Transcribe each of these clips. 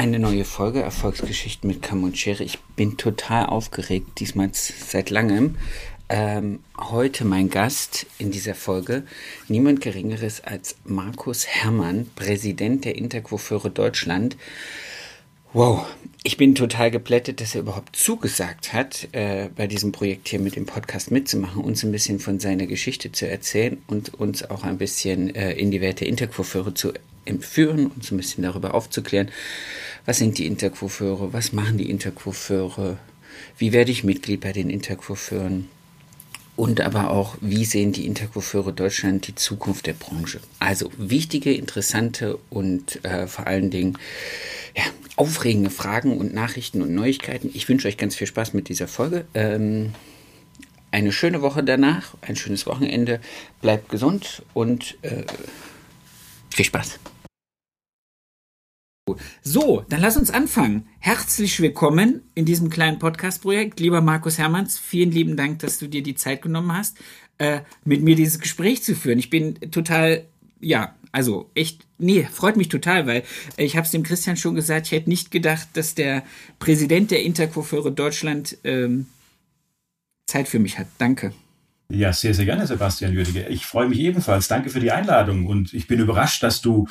eine neue Folge Erfolgsgeschichten mit Kam und Schere. Ich bin total aufgeregt, diesmal seit langem. Ähm, heute mein Gast in dieser Folge, niemand Geringeres als Markus Herrmann, Präsident der Intercoiffeure Deutschland. Wow, ich bin total geplättet, dass er überhaupt zugesagt hat, äh, bei diesem Projekt hier mit dem Podcast mitzumachen, uns ein bisschen von seiner Geschichte zu erzählen und uns auch ein bisschen äh, in die Welt der Intercoiffeure zu entführen, uns ein bisschen darüber aufzuklären, was sind die Intercoiffeure, was machen die Intercoiffeure, wie werde ich Mitglied bei den Intercoiffeuren und aber auch, wie sehen die Intercoiffeure Deutschland die Zukunft der Branche. Also wichtige, interessante und äh, vor allen Dingen ja, aufregende Fragen und Nachrichten und Neuigkeiten. Ich wünsche euch ganz viel Spaß mit dieser Folge. Ähm, eine schöne Woche danach, ein schönes Wochenende. Bleibt gesund und äh, viel Spaß. So, dann lass uns anfangen. Herzlich willkommen in diesem kleinen Podcast-Projekt. Lieber Markus Hermanns, vielen lieben Dank, dass du dir die Zeit genommen hast, äh, mit mir dieses Gespräch zu führen. Ich bin total, ja, also echt, nee, freut mich total, weil ich habe es dem Christian schon gesagt, ich hätte nicht gedacht, dass der Präsident der Intercoiffeure Deutschland ähm, Zeit für mich hat. Danke. Ja, sehr, sehr gerne, Sebastian Jürdige. Ich freue mich ebenfalls. Danke für die Einladung und ich bin überrascht, dass du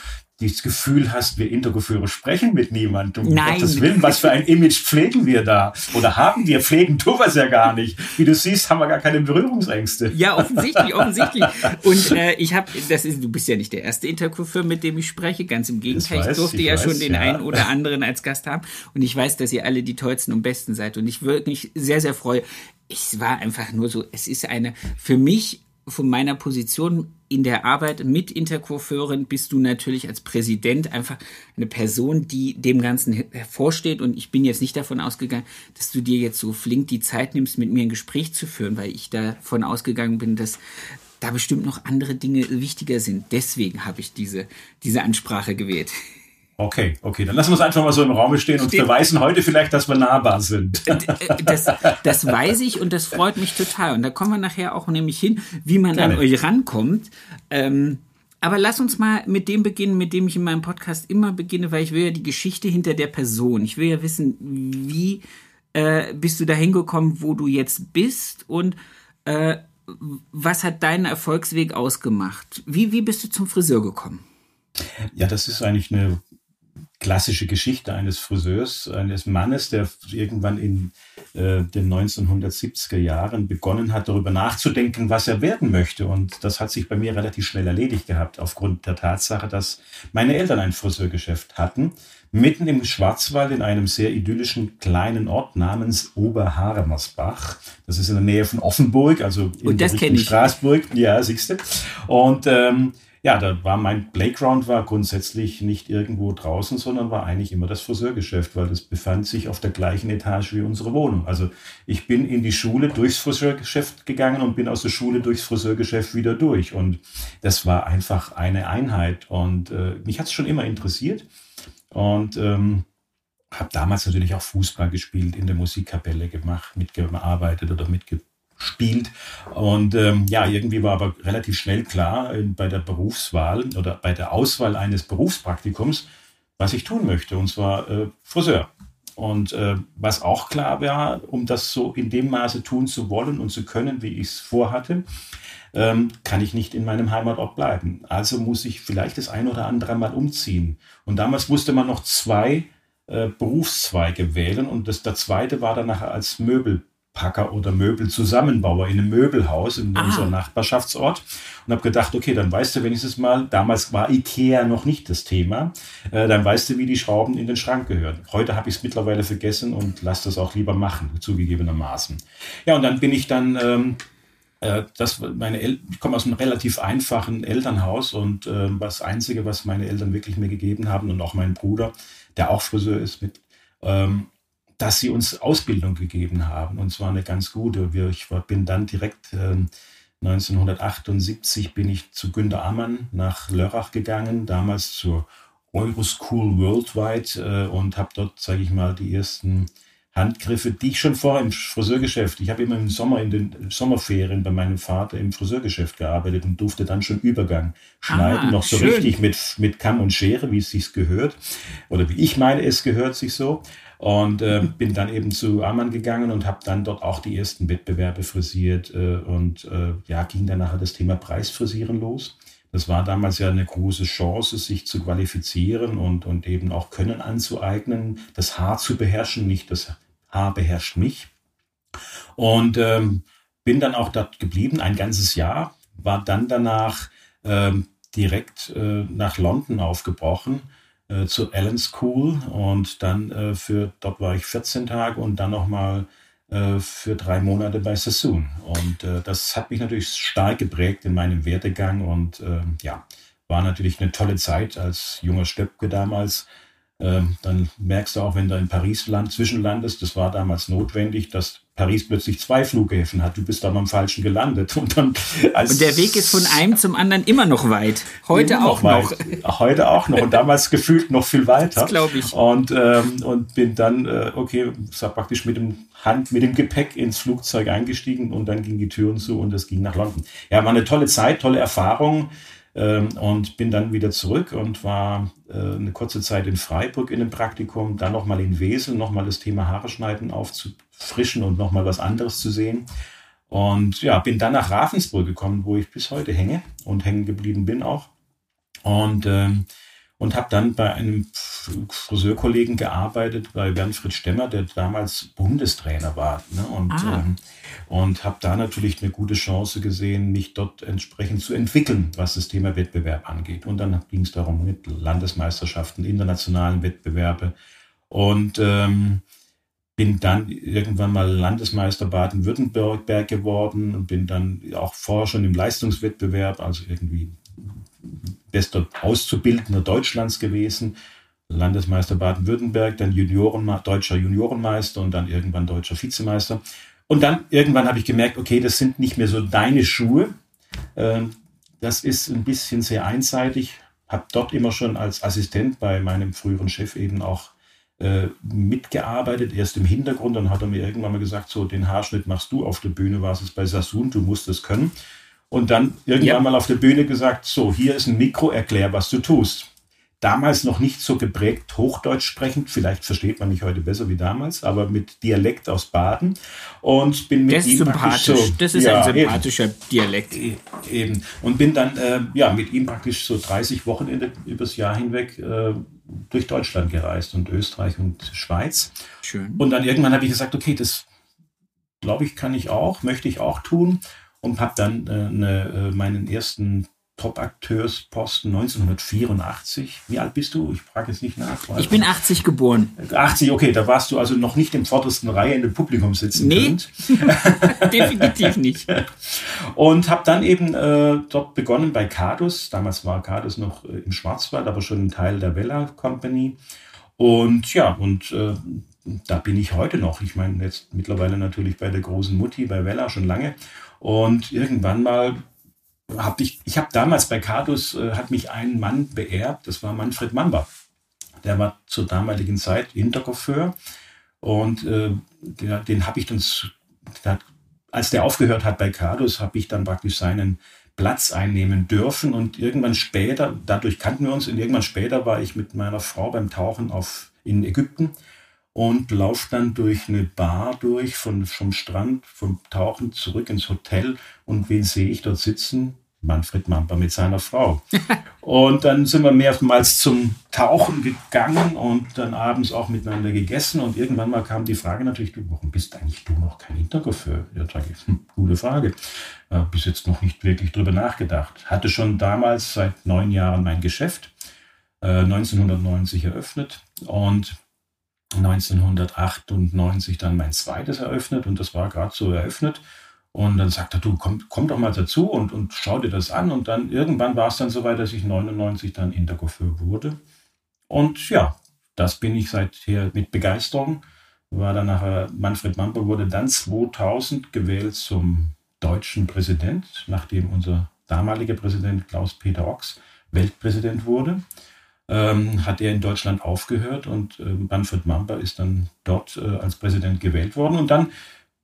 das Gefühl hast, wir Intergeführe sprechen mit niemandem. Um Nein. Gottes Willen, was für ein Image pflegen wir da? Oder haben wir? Pflegen tun wir es ja gar nicht. Wie du siehst, haben wir gar keine Berührungsängste. Ja, offensichtlich, offensichtlich. Und äh, ich habe, das ist, du bist ja nicht der erste Intercoiffeur, mit dem ich spreche. Ganz im Gegenteil, weiß, ich durfte ich ja weiß, schon den ja. einen oder anderen als Gast haben. Und ich weiß, dass ihr alle die tollsten und besten seid. Und ich würde mich sehr, sehr freue. Es war einfach nur so, es ist eine, für mich von meiner Position in der Arbeit mit Intercoiffeuren bist du natürlich als Präsident einfach eine Person, die dem Ganzen hervorsteht. Und ich bin jetzt nicht davon ausgegangen, dass du dir jetzt so flink die Zeit nimmst, mit mir ein Gespräch zu führen, weil ich davon ausgegangen bin, dass da bestimmt noch andere Dinge wichtiger sind. Deswegen habe ich diese, diese Ansprache gewählt. Okay, okay, dann lassen wir es einfach mal so im Raum stehen und beweisen heute vielleicht, dass wir nahbar sind. Äh, Das, das weiß ich und das freut mich total. Und da kommen wir nachher auch nämlich hin, wie man Gerne. an euch rankommt. Ähm, aber lass uns mal mit dem beginnen, mit dem ich in meinem Podcast immer beginne, weil ich will ja die Geschichte hinter der Person. Ich will ja wissen, wie äh, bist du da hingekommen, wo du jetzt bist und äh, was hat deinen Erfolgsweg ausgemacht? Wie, wie bist du zum Friseur gekommen? Ja, das ist eigentlich eine klassische Geschichte eines Friseurs, eines Mannes, der irgendwann in äh, den 1970er Jahren begonnen hat, darüber nachzudenken, was er werden möchte. Und das hat sich bei mir relativ schnell erledigt gehabt, aufgrund der Tatsache, dass meine Eltern ein Friseurgeschäft hatten, mitten im Schwarzwald in einem sehr idyllischen kleinen Ort namens Oberharemersbach. Das ist in der Nähe von Offenburg, also in Und das Richtung. Straßburg. Ja, siehst du. Und ähm, ja, da war mein Playground war grundsätzlich nicht irgendwo draußen, sondern war eigentlich immer das Friseurgeschäft, weil das befand sich auf der gleichen Etage wie unsere Wohnung. Also ich bin in die Schule durchs Friseurgeschäft gegangen und bin aus der Schule durchs Friseurgeschäft wieder durch. Und das war einfach eine Einheit. Und äh, mich hat es schon immer interessiert. Und ähm, habe damals natürlich auch Fußball gespielt, in der Musikkapelle gemacht, mitgearbeitet oder mitgespielt. Und ähm, ja, irgendwie war aber relativ schnell klar äh, bei der Berufswahl oder bei der Auswahl eines Berufspraktikums, was ich tun möchte, und zwar äh, Friseur. Und äh, was auch klar war, um das so in dem Maße tun zu wollen und zu können, wie ich es vorhatte, ähm, kann ich nicht in meinem Heimatort bleiben. Also muss ich vielleicht das ein oder andere Mal umziehen. Und damals musste man noch zwei äh, Berufszweige wählen und das, der zweite war dann nachher als Möbelpacker oder Möbelzusammenbauer in einem Möbelhaus in Ah. unserem Nachbarschaftsort und habe gedacht, okay, dann weißt du wenigstens mal, damals war Ikea noch nicht das Thema, äh, dann weißt du, wie die Schrauben in den Schrank gehören. Heute habe ich es mittlerweile vergessen und lass das auch lieber machen, zugegebenermaßen. Ja, und dann bin ich dann... Ähm, äh, das meine El ich komme aus einem relativ einfachen Elternhaus und äh, das Einzige, was meine Eltern wirklich mir gegeben haben und auch mein Bruder, der auch Friseur ist, mit, ähm, dass sie uns Ausbildung gegeben haben. Und zwar eine ganz gute. Ich bin dann direkt 1978 ähm, bin ich zu Günter Ammann nach Lörrach gegangen, damals zur Euroschool Worldwide äh, und habe dort, sage ich mal, die ersten Handgriffe, die ich schon vorher im Friseurgeschäft, ich habe immer im Sommer in den Sommerferien bei meinem Vater im Friseurgeschäft gearbeitet und durfte dann schon Übergang schneiden, ah, noch so schön. richtig mit, mit Kamm und Schere, wie es sich gehört oder wie ich meine, es gehört sich so. Und äh, bin dann eben zu Amann gegangen und habe dann dort auch die ersten Wettbewerbe frisiert äh, und äh, ja, ging dann nachher das Thema Preisfrisieren los. Das war damals ja eine große Chance, sich zu qualifizieren und, und eben auch Können anzueignen, das Haar zu beherrschen, nicht das Haar beherrscht mich. Und ähm, bin dann auch dort geblieben, ein ganzes Jahr, war dann danach ähm, direkt äh, nach London aufgebrochen äh, zur Allen School und dann äh, für, dort war ich 14 Tage und dann nochmal äh, für drei Monate bei Sassoon. Und äh, das hat mich natürlich stark geprägt in meinem Werdegang und äh, ja, war natürlich eine tolle Zeit als junger Stöpke damals. Ähm, dann merkst du auch, wenn du in Paris land, zwischenlandest, das war damals notwendig, dass Paris plötzlich zwei Flughäfen hat. Du bist aber am falschen gelandet. Und, dann und der Weg ist von einem zum anderen immer noch weit. Heute auch noch. noch. Heute auch noch. Und damals gefühlt noch viel weiter. glaube ich. Und, ähm, und bin dann, äh, okay, sag praktisch mit dem Hand, mit dem Gepäck ins Flugzeug eingestiegen und dann ging die Türen zu und es ging nach London. Ja, war eine tolle Zeit, tolle Erfahrung. Ähm, und bin dann wieder zurück und war äh, eine kurze Zeit in Freiburg in einem Praktikum, dann nochmal in Wesel, nochmal das Thema Haare schneiden aufzufrischen und nochmal was anderes zu sehen. Und ja, bin dann nach Ravensburg gekommen, wo ich bis heute hänge und hängen geblieben bin auch. Und ähm, und habe dann bei einem Friseurkollegen gearbeitet, bei Bernfried Stemmer, der damals Bundestrainer war. Ne? Und, ah. ähm, und habe da natürlich eine gute Chance gesehen, mich dort entsprechend zu entwickeln, was das Thema Wettbewerb angeht. Und dann ging es darum mit Landesmeisterschaften, internationalen Wettbewerbe. Und ähm, bin dann irgendwann mal Landesmeister Baden-Württemberg geworden und bin dann auch vorher schon im Leistungswettbewerb, also irgendwie bester Auszubildender Deutschlands gewesen, Landesmeister Baden-Württemberg, dann Junioren, deutscher Juniorenmeister und dann irgendwann deutscher Vizemeister. Und dann irgendwann habe ich gemerkt, okay, das sind nicht mehr so deine Schuhe. Ähm, das ist ein bisschen sehr einseitig. Habe dort immer schon als Assistent bei meinem früheren Chef eben auch mitgearbeitet, erst im Hintergrund. Dann hat er mir irgendwann mal gesagt, so den Haarschnitt machst du auf der Bühne, war es bei Sassoon, du musst es können und dann irgendwann ja. mal auf der Bühne gesagt, so, hier ist ein Mikro, erklär, was du tust. Damals noch nicht so geprägt Hochdeutsch sprechend, vielleicht versteht man mich heute besser wie damals, aber mit Dialekt aus Baden und bin mit das ihm sympathisch. So, das ist ja, ein sympathischer eben, Dialekt. E, eben. Und bin dann äh, ja, mit ihm praktisch so 30 Wochenende übers Jahr hinweg äh, durch Deutschland gereist und Österreich und Schweiz. Schön. Und dann irgendwann habe ich gesagt, okay, das glaube ich, kann ich auch, möchte ich auch tun und habe dann äh, ne, meinen ersten Top-Akteursposten 1984. Wie alt bist du? Ich frage jetzt nicht nach. Ich bin 80 geboren. 80, okay, da warst du also noch nicht im vordersten Reihe in dem Publikum sitzen. Nee, definitiv nicht. Und habe dann eben äh, dort begonnen bei Cadus. Damals war Cadus noch äh, im Schwarzwald, aber schon ein Teil der Vella Company. Und ja, und äh, da bin ich heute noch. Ich meine, jetzt mittlerweile natürlich bei der großen Mutti, bei Vella schon lange. Und irgendwann mal habe ich, ich habe damals bei Cardus, äh, hat mich ein Mann beerbt, das war Manfred Mamba. Der war zur damaligen Zeit Interkoffeur und äh, der, den habe ich dann, der, als der aufgehört hat bei Cardus, habe ich dann praktisch seinen Platz einnehmen dürfen und irgendwann später, dadurch kannten wir uns und irgendwann später war ich mit meiner Frau beim Tauchen auf, in Ägypten und laufe dann durch eine Bar durch, von, vom Strand, vom Tauchen zurück ins Hotel. Und wen sehe ich dort sitzen? Manfred Mamper mit seiner Frau. und dann sind wir mehrmals zum Tauchen gegangen und dann abends auch miteinander gegessen. Und irgendwann mal kam die Frage natürlich, du, warum bist eigentlich du noch kein Hinterkoffeur? Ja, sage ich, hm, gute Frage. Äh, bis jetzt noch nicht wirklich drüber nachgedacht. Hatte schon damals seit neun Jahren mein Geschäft, äh, 1990 eröffnet und 1998 dann mein zweites eröffnet und das war gerade so eröffnet. Und dann sagt er, du komm, komm doch mal dazu und, und schau dir das an. Und dann irgendwann war es dann so weit, dass ich 99 dann Intercoiffeur wurde. Und ja, das bin ich seither mit Begeisterung war dann nachher, Manfred Mamper wurde dann 2000 gewählt zum deutschen Präsident, nachdem unser damaliger Präsident Klaus-Peter Ochs Weltpräsident wurde. Ähm, hat er in Deutschland aufgehört und äh, Manfred Mamper ist dann dort äh, als Präsident gewählt worden. Und dann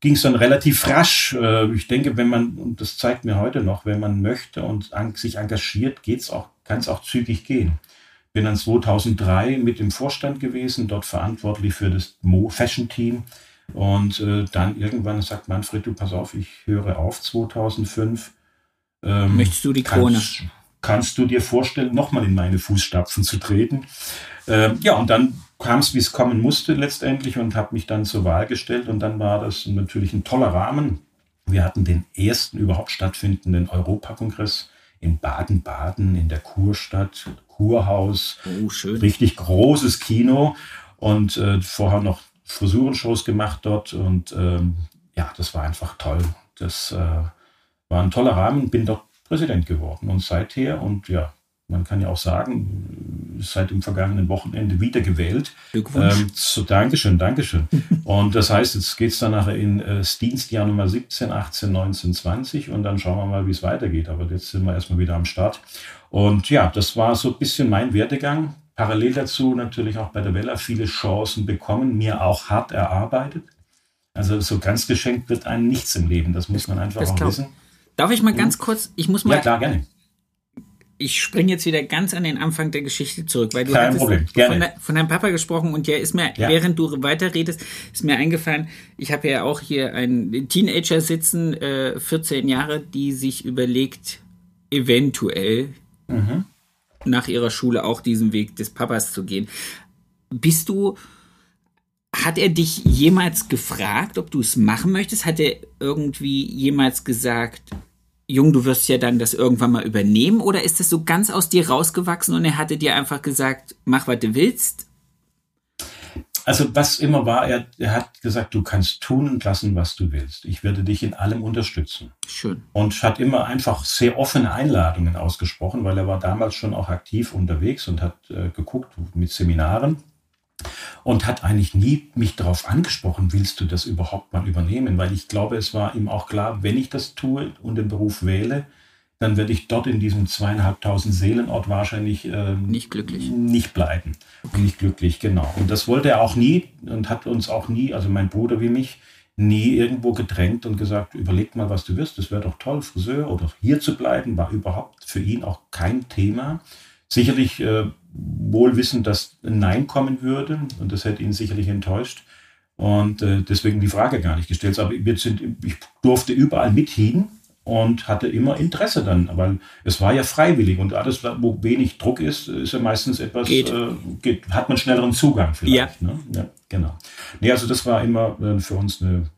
ging es dann relativ rasch. Äh, ich denke, wenn man, und das zeigt mir heute noch, wenn man möchte und sich engagiert, geht's auch, kann es auch zügig gehen. Bin dann 2003 mit im Vorstand gewesen, dort verantwortlich für das Mo Fashion Team. Und äh, dann irgendwann sagt Manfred, du pass auf, ich höre auf 2005. Ähm, Möchtest du die Krone? Kannst, kannst du dir vorstellen, nochmal in meine Fußstapfen zu treten? Ähm, ja, und dann kam es, wie es kommen musste letztendlich und habe mich dann zur Wahl gestellt und dann war das natürlich ein toller Rahmen. Wir hatten den ersten überhaupt stattfindenden Europakongress in Baden-Baden in der Kurstadt, Kurhaus. Oh, schön. Richtig großes Kino und äh, vorher noch Frisurenshows gemacht dort und ähm, ja, das war einfach toll. Das äh, war ein toller Rahmen, bin dort Präsident geworden und seither und ja, man kann ja auch sagen, seit dem vergangenen Wochenende wiedergewählt. Glückwunsch. Ähm, so, Dankeschön, Dankeschön. und das heißt, jetzt geht es dann nachher in äh, das Dienstjahr Nummer 17, 18, 19, 20 und dann schauen wir mal, wie es weitergeht. Aber jetzt sind wir erstmal wieder am Start. Und ja, das war so ein bisschen mein Werdegang. Parallel dazu natürlich auch bei der Wella viele Chancen bekommen, mir auch hart erarbeitet. Also so ganz geschenkt wird einem nichts im Leben, das muss man einfach das auch wissen. Darf ich mal ganz kurz, ich muss mal. Ja, klar, gerne ich springe jetzt wieder ganz an den Anfang der Geschichte zurück, weil du Kein hattest Problem. Gerne. Von, de, von, deinem Papa gesprochen und der ist mir, ja. während du weiterredest, ist mir eingefallen, ich habe ja auch hier einen Teenager sitzen, äh, 14 Jahre, die sich überlegt, eventuell mhm. nach ihrer Schule auch diesen Weg des Papas zu gehen. Bist du, hat er dich jemals gefragt, ob du es machen möchtest? Hat er irgendwie jemals gesagt, Jung, du wirst ja dann das irgendwann mal übernehmen oder ist das so ganz aus dir rausgewachsen und er hatte dir einfach gesagt, mach, was du willst? Also was immer war, er, er hat gesagt, du kannst tun und lassen, was du willst. Ich werde dich in allem unterstützen. Schön. Und hat immer einfach sehr offene Einladungen ausgesprochen, weil er war damals schon auch aktiv unterwegs und hat äh, geguckt mit Seminaren und hat eigentlich nie mich darauf angesprochen, willst du das überhaupt mal übernehmen? Weil ich glaube, es war ihm auch klar, wenn ich das tue und den Beruf wähle, dann werde ich dort in diesem zweieinhalbtausend Seelenort wahrscheinlich ähm, nicht glücklich. nicht bleiben. Okay. nicht glücklich genau. Und das wollte er auch nie und hat uns auch nie also mein Bruder wie mich nie irgendwo gedrängt und gesagt überleg mal was du wirst. Das wäre doch toll Friseur oder hier zu bleiben war überhaupt für ihn auch kein Thema. Sicherlich äh, wohl wissend, dass ein Nein kommen würde und das hätte ihn sicherlich enttäuscht. Und äh, deswegen die Frage gar nicht gestellt. Aber wir sind, ich durfte überall mithin und hatte immer Interesse dann, weil es war ja freiwillig und alles, wo wenig Druck ist, ist ja meistens etwas, geht. Äh, geht, hat man schnelleren Zugang vielleicht. Ja. Ne? ja genau. Nee, also das war immer äh, für uns eine,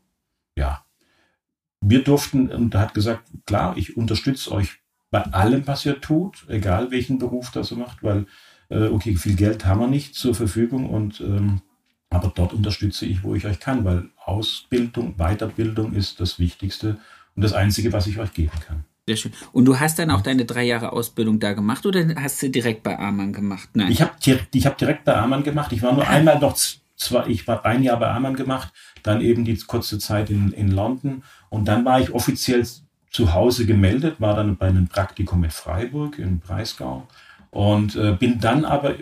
ja, wir durften, und er hat gesagt, klar, ich unterstütze euch bei allem, was ihr tut, egal welchen Beruf das ihr macht, weil äh, okay, viel Geld haben wir nicht zur Verfügung und ähm, aber dort unterstütze ich, wo ich euch kann, weil Ausbildung, Weiterbildung ist das Wichtigste und das Einzige, was ich euch geben kann. Sehr schön. Und du hast dann auch deine drei Jahre Ausbildung da gemacht oder hast du direkt bei Amann gemacht? Nein. Ich habe ich hab direkt bei Amann gemacht. Ich war nur einmal noch zwar, ich war ein Jahr bei Amann gemacht, dann eben die kurze Zeit in, in London und dann war ich offiziell zu Hause gemeldet, war dann bei einem Praktikum in Freiburg im Breisgau und äh, bin dann aber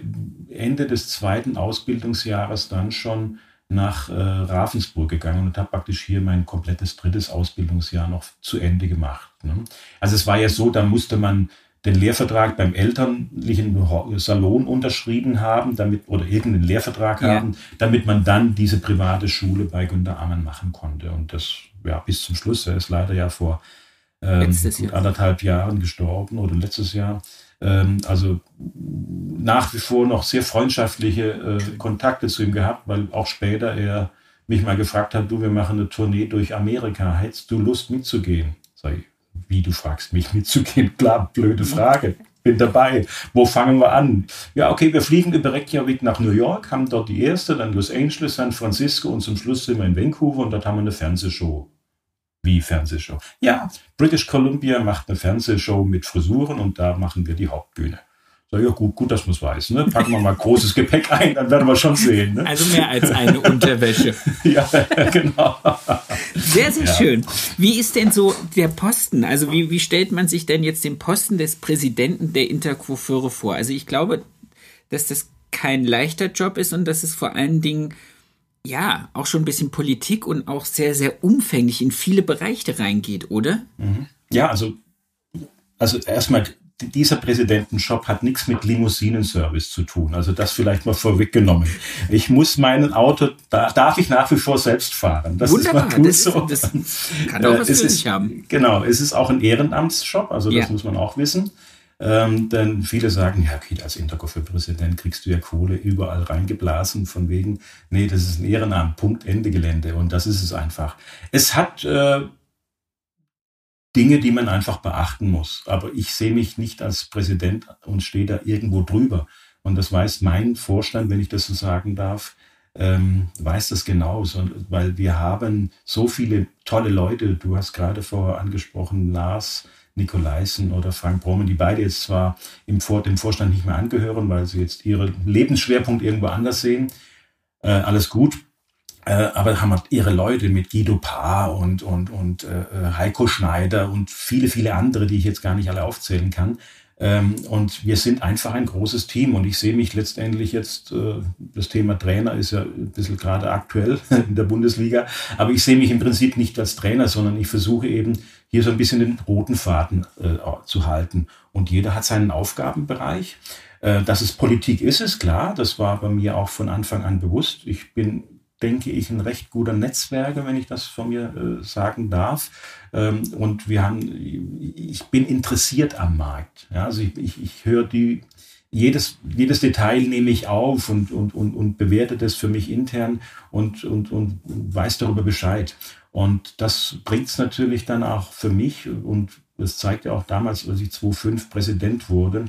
Ende des zweiten Ausbildungsjahres dann schon nach äh, Ravensburg gegangen und habe praktisch hier mein komplettes drittes Ausbildungsjahr noch zu Ende gemacht. Ne? Also es war ja so, da musste man den Lehrvertrag beim elterlichen Salon unterschrieben haben, damit oder irgendeinen Lehrvertrag ja. haben, damit man dann diese private Schule bei Günter Ammann machen konnte. Und das ja bis zum Schluss. Er ist leider ja vor ähm, anderthalb Jahren gestorben oder letztes Jahr. Ähm, also nach wie vor noch sehr freundschaftliche äh, Kontakte zu ihm gehabt, weil auch später er mich mal gefragt hat, du, wir machen eine Tournee durch Amerika, hättest du Lust mitzugehen? Sag ich, wie du fragst mich mitzugehen? Klar, blöde Frage. Bin dabei. Wo fangen wir an? Ja, okay, wir fliegen über Reykjavik nach New York, haben dort die erste, dann Los Angeles, San Francisco und zum Schluss sind wir in Vancouver und dort haben wir eine Fernsehshow. Wie Fernsehshow? Ja, British Columbia macht eine Fernsehshow mit Frisuren und da machen wir die Hauptbühne. Sag ja, gut, gut, dass man es weiß. Ne? Packen wir mal großes Gepäck ein, dann werden wir schon sehen. Ne? Also mehr als eine Unterwäsche. ja, genau. Sehr, sehr ja. schön. Wie ist denn so der Posten? Also wie, wie stellt man sich denn jetzt den Posten des Präsidenten der Intercoiffeure vor? Also ich glaube, dass das kein leichter Job ist und dass es vor allen Dingen ja auch schon ein bisschen Politik und auch sehr, sehr umfänglich in viele Bereiche reingeht, oder? Mhm. Ja, also, also erstmal dieser Präsidentenshop hat nichts mit Limousinenservice zu tun. Also das vielleicht mal vorweggenommen. Ich muss meinen Auto, da darf ich nach wie vor selbst fahren. Das Wunderbar, ist mal gut das, so. das kann auch was es für ist, haben. Genau, es ist auch ein Ehrenamtsshop, also das ja. muss man auch wissen. Ähm, denn viele sagen, ja, okay, als Interco-Präsident kriegst du ja Kohle überall reingeblasen, von wegen, nee, das ist ein Ehrenamt, Punkt, Ende Gelände. Und das ist es einfach. Es hat äh, Dinge, die man einfach beachten muss. Aber ich sehe mich nicht als Präsident und stehe da irgendwo drüber. Und das weiß mein Vorstand, wenn ich das so sagen darf, ähm, weiß das genauso, weil wir haben so viele tolle Leute. Du hast gerade vorher angesprochen, Lars Nikolaisen oder Frank Brommen, die beide jetzt zwar im Vor dem Vorstand nicht mehr angehören, weil sie jetzt ihren Lebensschwerpunkt irgendwo anders sehen. Äh, alles gut. Äh, aber haben halt ihre Leute mit Guido Paar und, und, und äh, äh, Heiko Schneider und viele, viele andere, die ich jetzt gar nicht alle aufzählen kann. Ähm, und wir sind einfach ein großes Team und ich sehe mich letztendlich jetzt, äh, das Thema Trainer ist ja ein bisschen gerade aktuell in der Bundesliga, aber ich sehe mich im Prinzip nicht als Trainer, sondern ich versuche eben hier so ein bisschen den roten Faden äh, zu halten. Und jeder hat seinen Aufgabenbereich. Äh, dass es Politik ist, ist klar. Das war bei mir auch von Anfang an bewusst. Ich bin denke ich, ein recht guter Netzwerker, wenn ich das von mir äh, sagen darf. Ähm, und wir haben, ich bin interessiert am Markt. Ja, also ich, ich, ich höre die, jedes, jedes Detail nehme ich auf und, und, und, und bewerte das für mich intern und, und, und weiß darüber Bescheid. Und das bringt es natürlich dann auch für mich und das zeigt ja auch damals, als ich 2005 Präsident wurde,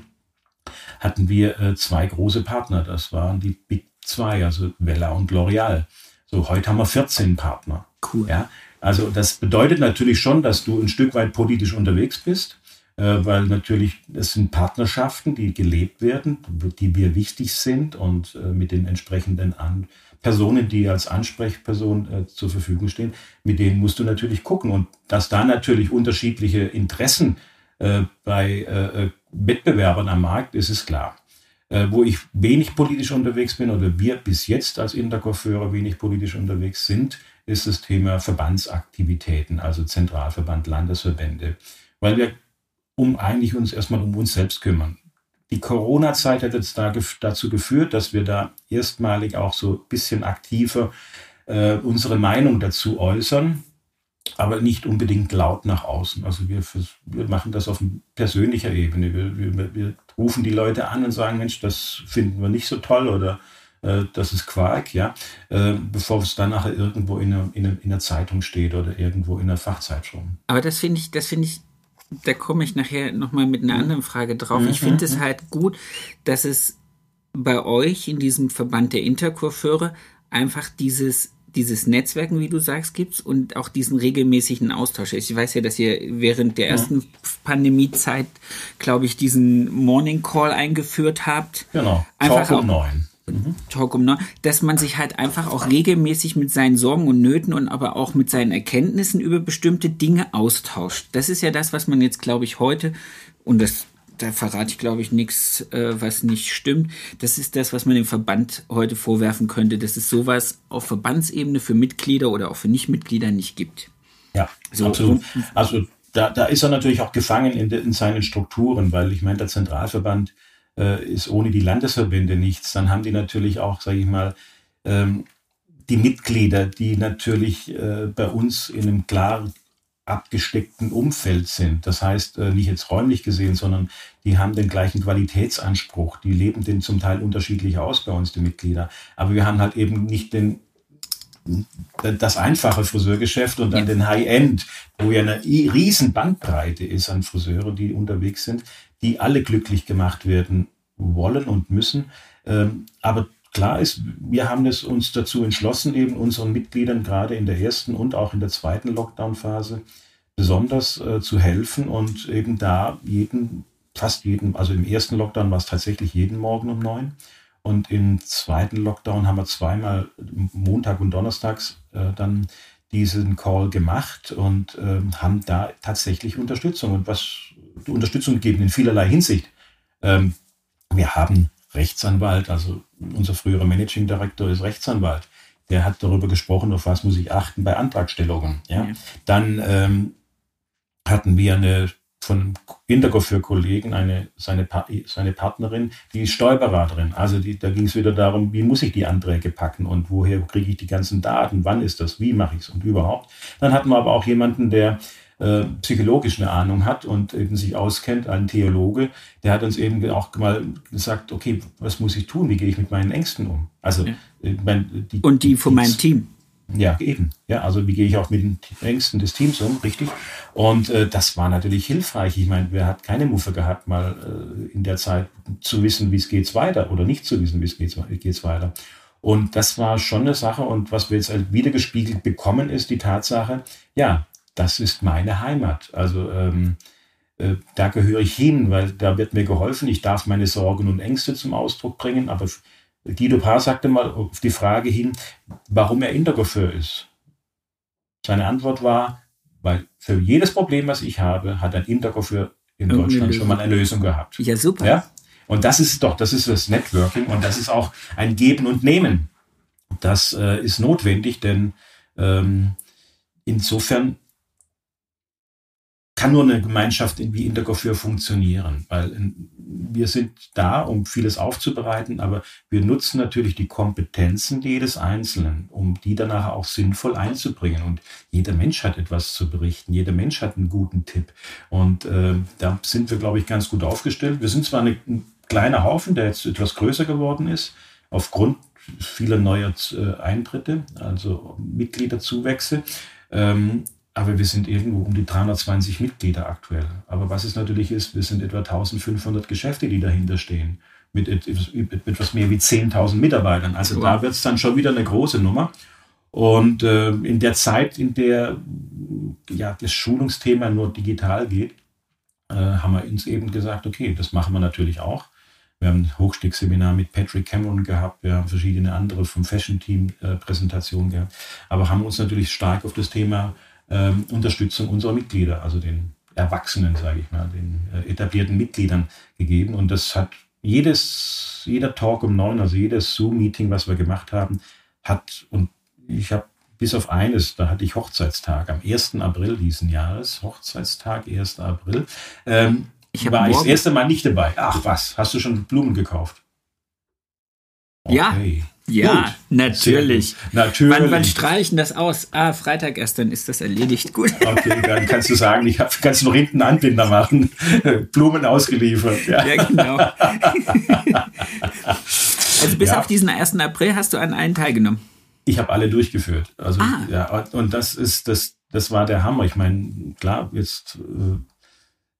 hatten wir äh, zwei große Partner. Das waren die Big zwei, also Vella und L'Oreal. So, heute haben wir 14 Partner. Cool. Ja, also das bedeutet natürlich schon, dass du ein Stück weit politisch unterwegs bist, äh, weil natürlich es sind Partnerschaften, die gelebt werden, die mir wichtig sind und äh, mit den entsprechenden An Personen, die als Ansprechperson äh, zur Verfügung stehen, mit denen musst du natürlich gucken. Und dass da natürlich unterschiedliche Interessen äh, bei äh, äh, Wettbewerbern am Markt ist, ist klar. Äh, wo ich wenig politisch unterwegs bin oder wir bis jetzt als Intercoiffeure wenig politisch unterwegs sind, ist das Thema Verbandsaktivitäten, also Zentralverband, Landesverbände, weil wir um eigentlich uns erstmal um uns selbst kümmern. Die Corona-Zeit hat jetzt da, dazu geführt, dass wir da erstmalig auch so ein bisschen aktiver äh, unsere Meinung dazu äußern aber nicht unbedingt laut nach außen. Also wir, wir machen das auf persönlicher Ebene. Wir, wir, wir, rufen die Leute an und sagen, Mensch, das finden wir nicht so toll oder äh, das ist Quark, ja, äh, bevor es dann nachher irgendwo in einer, in, einer, in einer Zeitung steht oder irgendwo in einer Fachzeitschrift. Aber das finde ich, das finde ich, da komme ich nachher nochmal mit einer mhm. anderen Frage drauf. Mhm. Ich finde es mhm. halt gut, dass es bei euch in diesem Verband der Interkurfeure einfach dieses dieses Netzwerken, wie du sagst, gibt's und auch diesen regelmäßigen Austausch. Ich weiß ja, dass ihr während der ersten ja. Pandemiezeit, glaube ich, diesen Morning Call eingeführt habt. Genau. Einfach Talk um neun. Mhm. Talk um neun. Dass man sich halt einfach auch regelmäßig mit seinen Sorgen und Nöten und aber auch mit seinen Erkenntnissen über bestimmte Dinge austauscht. Das ist ja das, was man jetzt, glaube ich, heute, und das da verrate ich, glaube ich, nichts, äh, was nicht stimmt. Das ist das, was man dem Verband heute vorwerfen könnte, dass es sowas auf Verbandsebene für Mitglieder oder auch für Nichtmitglieder nicht gibt. Ja, so, absolut. Also da, da ist er natürlich auch gefangen in, de, in seinen Strukturen, weil ich meine, der Zentralverband äh, ist ohne die Landesverbände nichts. Dann haben die natürlich auch, sage ich mal, ähm, die Mitglieder, die natürlich äh, bei uns in einem klar abgesteckten Umfeld sind. Das heißt, äh, nicht jetzt räumlich gesehen, sondern die haben den gleichen Qualitätsanspruch. Die leben den zum Teil unterschiedlich aus bei uns, die Mitglieder. Aber wir haben halt eben nicht den, das einfache Friseurgeschäft und dann ja. den High-End, wo ja eine riesen Bandbreite ist an Friseure, die unterwegs sind, die alle glücklich gemacht werden wollen und müssen. Ähm, aber klar ist, wir haben es uns dazu entschlossen, eben unseren Mitgliedern gerade in der ersten und auch in der zweiten Lockdown-Phase besonders äh, zu helfen und eben da jeden fast jeden, also im ersten Lockdown war es tatsächlich jeden Morgen um neun. Und im zweiten Lockdown haben wir zweimal Montag und Donnerstags äh, dann diesen Call gemacht und äh, haben da tatsächlich Unterstützung und was Unterstützung gegeben in vielerlei Hinsicht. Ähm, wir haben Rechtsanwalt, also unser früherer Managing Director ist Rechtsanwalt. Der hat darüber gesprochen, auf was muss ich achten bei Antragstellungen. Ja? ja. Dann ähm, hatten wir eine von Intergo für Kollegen eine, seine, seine Partnerin, die ist Steuerberaterin. Also die, da ging es wieder darum, wie muss ich die Anträge packen und woher kriege ich die ganzen Daten, wann ist das, wie mache ich es und überhaupt. Dann hatten wir aber auch jemanden, der äh, psychologisch eine Ahnung hat und eben sich auskennt, ein Theologe, der hat uns eben auch mal gesagt, okay, was muss ich tun, wie gehe ich mit meinen Ängsten um? Also ja. Äh, mein, die, und die von meinem Team. Ja, eben. Ja, also wie gehe ich auch mit den Ängsten des Teams um, richtig? Und äh, das war natürlich hilfreich. Ich meine, wer hat keine Muffe gehabt, mal äh, in der Zeit zu wissen, wie es geht weiter oder nicht zu wissen, wie es geht geht's weiter. Und das war schon eine Sache. Und was wir jetzt wiedergespiegelt bekommen, ist die Tatsache, ja, das ist meine Heimat. Also ähm, äh, da gehöre ich hin, weil da wird mir geholfen. Ich darf meine Sorgen und Ängste zum Ausdruck bringen, aber Guido Paar sagte mal auf die Frage hin, warum er Intergoffeur ist. Seine Antwort war, weil für jedes Problem, was ich habe, hat ein Intergoffeur in Deutschland schon mal eine Lösung gehabt. Ja, super. Ja? Und das ist doch, das ist das Networking und das ist auch ein Geben und Nehmen. Das äh, ist notwendig, denn ähm, insofern kann nur eine Gemeinschaft wie Intergofür funktionieren, weil wir sind da, um vieles aufzubereiten, aber wir nutzen natürlich die Kompetenzen jedes Einzelnen, um die danach auch sinnvoll einzubringen. Und jeder Mensch hat etwas zu berichten, jeder Mensch hat einen guten Tipp. Und äh, da sind wir, glaube ich, ganz gut aufgestellt. Wir sind zwar eine, ein kleiner Haufen, der jetzt etwas größer geworden ist, aufgrund vieler neuer äh, Eintritte, also Mitgliederzuwächse. Ähm, aber wir sind irgendwo um die 320 Mitglieder aktuell. Aber was es natürlich ist, wir sind etwa 1500 Geschäfte, die dahinter stehen. Mit etwas mehr wie 10.000 Mitarbeitern. Also da wird es dann schon wieder eine große Nummer. Und äh, in der Zeit, in der ja, das Schulungsthema nur digital geht, äh, haben wir uns eben gesagt, okay, das machen wir natürlich auch. Wir haben ein Hochstiegsseminar mit Patrick Cameron gehabt, wir haben verschiedene andere vom Fashion Team äh, Präsentationen gehabt, aber haben uns natürlich stark auf das Thema ähm, Unterstützung unserer Mitglieder, also den Erwachsenen, sage ich mal, den äh, etablierten Mitgliedern gegeben. Und das hat jedes, jeder Talk um neun, also jedes Zoom-Meeting, was wir gemacht haben, hat, und ich habe bis auf eines, da hatte ich Hochzeitstag am 1. April diesen Jahres, Hochzeitstag, 1. April, ähm, ich war ich das erste Mal nicht dabei. Ach was, hast du schon Blumen gekauft? Okay. Ja. Ja, Gut. natürlich. Natürlich. Wann, wann streichen das aus? Ah, Freitag erst, dann ist das erledigt. Gut. Okay, dann kannst du sagen, ich hab, kannst noch hinten Anbinder machen. Blumen ausgeliefert. Ja, ja genau. also bis ja. auf diesen 1. April hast du an allen teilgenommen. Ich habe alle durchgeführt. Also ah. ja, und das ist das, das war der Hammer. Ich meine, klar, jetzt äh,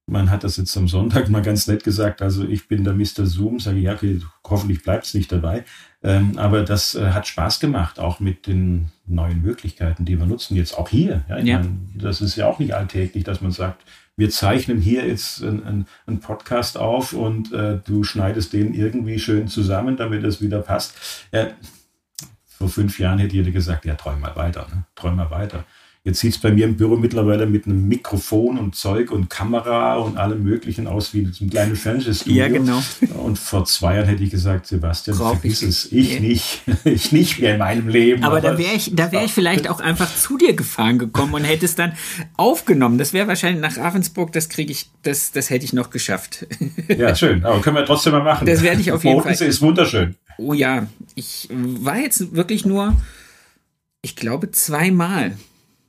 man hat das jetzt am Sonntag mal ganz nett gesagt. Also ich bin der Mr. Zoom, sage ich, ja, okay, hoffentlich bleibt es nicht dabei. Ähm, aber das äh, hat Spaß gemacht, auch mit den neuen Möglichkeiten, die wir nutzen. Jetzt auch hier. Ja, ja. Meine, das ist ja auch nicht alltäglich, dass man sagt, wir zeichnen hier jetzt einen ein Podcast auf und äh, du schneidest den irgendwie schön zusammen, damit es wieder passt. Äh, vor fünf Jahren hätte jeder gesagt, ja, träum mal weiter, ne? träum mal weiter. Jetzt sieht es bei mir im Büro mittlerweile mit einem Mikrofon und Zeug und Kamera und allem Möglichen aus wie ein kleines Fernsehstudio. Ja, genau. Und vor zwei Jahren hätte ich gesagt, Sebastian, Brauch vergiss ich es. Ich nicht. Ich nicht mehr in meinem Leben. Aber, aber da wäre ich, da wäre ich vielleicht auch einfach zu dir gefahren gekommen und hätte es dann aufgenommen. Das wäre wahrscheinlich nach Ravensburg, das kriege ich, das, das hätte ich noch geschafft. Ja, schön. Aber können wir trotzdem mal machen. Das werde ich auf jeden Bodensee Fall. ist wunderschön. Oh ja, ich war jetzt wirklich nur, ich glaube, zweimal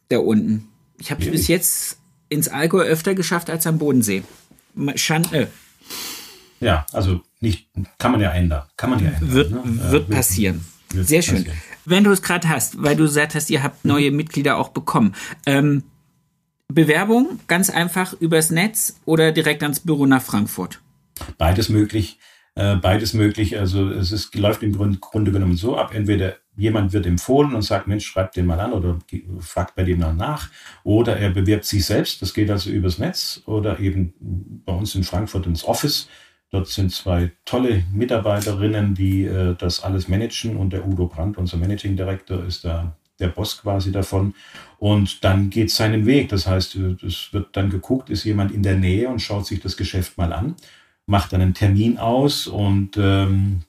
da unten. Ich habe es bis jetzt ins Allgäu öfter geschafft als am Bodensee. Schande. Ja, also nicht, kann man ja ändern. Kann man ja ändern. Wird, ne? wird passieren. Wird Sehr schön. Passieren. Wenn du es gerade hast, weil du gesagt hast, ihr habt neue Mitglieder auch bekommen. Ähm, Bewerbung ganz einfach übers Netz oder direkt ans Büro nach Frankfurt? Beides möglich. Äh, beides möglich. Also es ist, läuft im Grunde genommen so ab. Entweder jemand wird empfohlen und sagt, Mensch, schreibt den mal an oder fragt bei dem dann nach. Oder er bewirbt sich selbst, das geht also übers Netz. Oder eben bei uns in Frankfurt ins Office. Dort sind zwei tolle Mitarbeiterinnen, die äh, das alles managen und der Udo Brandt, unser Managing Director, ist da der Boss quasi davon. Und dann geht es seinen Weg. Das heißt, es wird dann geguckt, ist jemand in der Nähe und schaut sich das Geschäft mal an, macht dann einen Termin aus und ähm,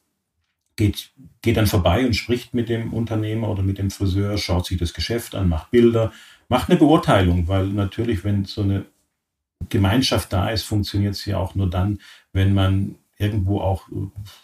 geht, geht dann vorbei und spricht mit dem Unternehmer oder mit dem Friseur, schaut sich das Geschäft an, macht Bilder, macht eine Beurteilung, weil natürlich, wenn so eine Gemeinschaft da ist, funktioniert es ja auch nur dann, wenn man irgendwo auch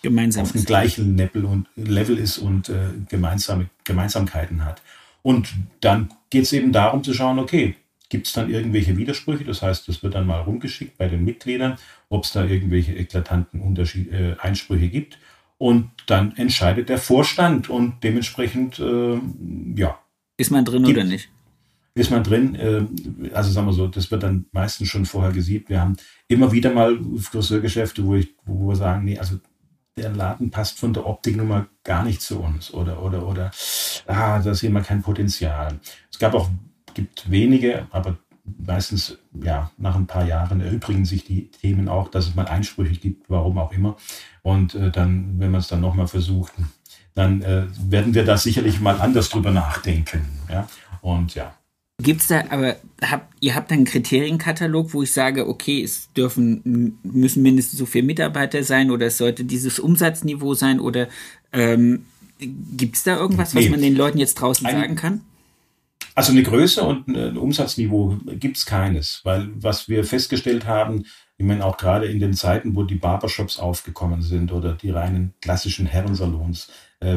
Gemeinsam auf dem gleichen Level, und, Level ist und äh, gemeinsame Gemeinsamkeiten hat. Und dann geht es eben darum zu schauen, okay, gibt es dann irgendwelche Widersprüche? Das heißt, das wird dann mal rumgeschickt bei den Mitgliedern, ob es da irgendwelche eklatanten Unterschied, äh, Einsprüche gibt. Und dann entscheidet der Vorstand und dementsprechend, äh, ja. Ist man drin gibt, oder nicht? Ist man drin, äh, also sagen wir so, das wird dann meistens schon vorher gesiebt. Wir haben immer wieder mal Friseurgeschäfte, wo, ich, wo wir sagen, nee, also der Laden passt von der Optik nun mal gar nicht zu uns oder, oder, oder, ah, da sehen wir kein Potenzial. Es gab auch, gibt wenige, aber meistens, ja, nach ein paar Jahren erübrigen sich die Themen auch, dass es mal Einsprüche gibt, warum auch immer. Und äh, dann, wenn man es dann nochmal versucht, dann äh, werden wir da sicherlich mal anders drüber nachdenken. Ja? Und ja. Gibt es da, aber habt, ihr habt einen Kriterienkatalog, wo ich sage, okay, es dürfen, müssen mindestens so viele Mitarbeiter sein oder es sollte dieses Umsatzniveau sein oder ähm, gibt es da irgendwas, was man den Leuten jetzt draußen ein, sagen kann? Also eine Größe und ein Umsatzniveau gibt es keines, weil was wir festgestellt haben, ich meine auch gerade in den Zeiten, wo die Barbershops aufgekommen sind oder die reinen klassischen Herrensalons,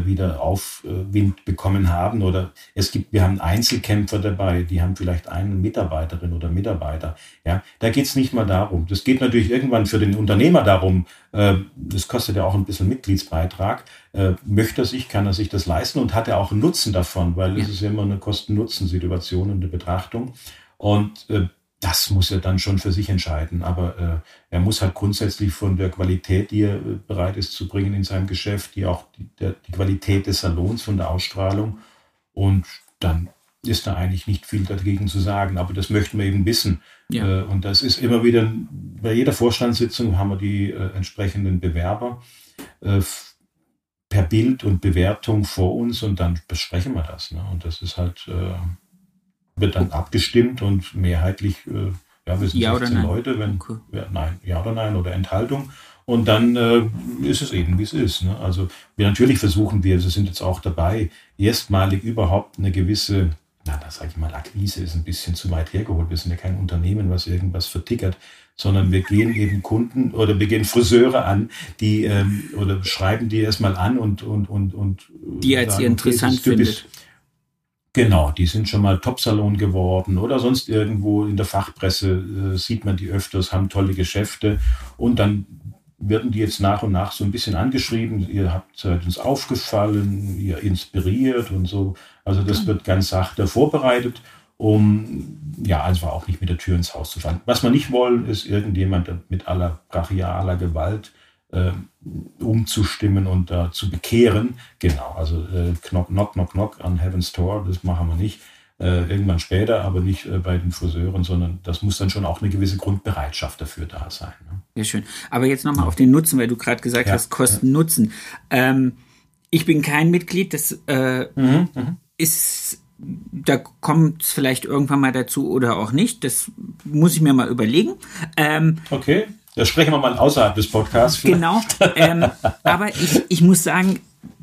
wieder Aufwind bekommen haben. Oder es gibt, wir haben Einzelkämpfer dabei, die haben vielleicht eine Mitarbeiterin oder Mitarbeiter. Ja, da geht es nicht mal darum. Das geht natürlich irgendwann für den Unternehmer darum, äh, das kostet ja auch ein bisschen Mitgliedsbeitrag. Äh, möchte er sich, kann er sich das leisten und hat er auch einen Nutzen davon, weil es ist immer eine Kosten-Nutzen-Situation und eine Betrachtung. Und äh, das muss er dann schon für sich entscheiden. Aber äh, er muss halt grundsätzlich von der Qualität, die er äh, bereit ist zu bringen in seinem Geschäft, die auch die, der, die Qualität des Salons, von der Ausstrahlung. Und dann ist da eigentlich nicht viel dagegen zu sagen. Aber das möchten wir eben wissen. Ja. Äh, und das ist immer wieder, bei jeder Vorstandssitzung haben wir die äh, entsprechenden Bewerber äh, per Bild und Bewertung vor uns und dann besprechen wir das. Ne? Und das ist halt äh, wird dann abgestimmt und mehrheitlich, äh, ja, wir sind ja 16 Leute, wenn, okay. ja, nein, ja oder nein oder Enthaltung. Und dann äh, ist es eben, wie es ist. Ne? Also wir natürlich versuchen wir, wir sind jetzt auch dabei, erstmalig überhaupt eine gewisse, na, da sage ich mal, Akquise ist ein bisschen zu weit hergeholt. Wir sind ja kein Unternehmen, was irgendwas vertickert, sondern wir gehen eben Kunden oder wir gehen Friseure an, die ähm, oder schreiben die erstmal an und und und und die als sagen, ihr interessant okay, findet. Genau, die sind schon mal Topsalon geworden oder sonst irgendwo in der Fachpresse äh, sieht man die öfters, haben tolle Geschäfte und dann werden die jetzt nach und nach so ein bisschen angeschrieben. Ihr habt seid uns aufgefallen, ihr inspiriert und so. Also das wird ganz sachte vorbereitet, um ja einfach auch nicht mit der Tür ins Haus zu fallen. Was wir nicht wollen, ist irgendjemand mit aller brachialer Gewalt äh, umzustimmen und da zu bekehren. Genau, also äh, knock, knock, knock, knock an Heaven's Door, das machen wir nicht. Äh, irgendwann später, aber nicht äh, bei den Friseuren, sondern das muss dann schon auch eine gewisse Grundbereitschaft dafür da sein. Ne? Sehr schön. Aber jetzt nochmal ja. auf den Nutzen, weil du gerade gesagt ja. hast, Kosten, Nutzen. Ähm, ich bin kein Mitglied, das äh, mhm, mhm. ist da kommt es vielleicht irgendwann mal dazu oder auch nicht. Das muss ich mir mal überlegen. Ähm, okay. Da sprechen wir mal außerhalb des Podcasts. Vielleicht. Genau. Ähm, aber ich, ich muss sagen,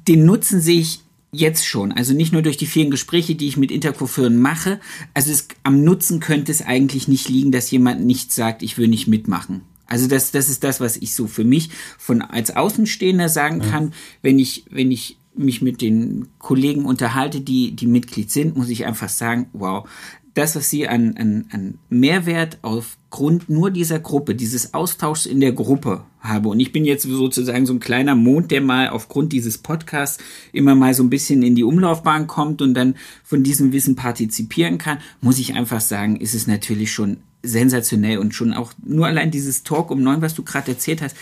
den Nutzen sehe ich jetzt schon. Also nicht nur durch die vielen Gespräche, die ich mit Interco-Firmen mache. Also es, am Nutzen könnte es eigentlich nicht liegen, dass jemand nicht sagt, ich will nicht mitmachen. Also das, das ist das, was ich so für mich von als Außenstehender sagen kann, wenn ich, wenn ich mich mit den Kollegen unterhalte, die, die Mitglied sind, muss ich einfach sagen, wow, das, was sie an, an, an Mehrwert aufgrund nur dieser Gruppe, dieses Austauschs in der Gruppe habe. Und ich bin jetzt sozusagen so ein kleiner Mond, der mal aufgrund dieses Podcasts immer mal so ein bisschen in die Umlaufbahn kommt und dann von diesem Wissen partizipieren kann, muss ich einfach sagen, ist es natürlich schon sensationell und schon auch nur allein dieses Talk um neun, was du gerade erzählt hast,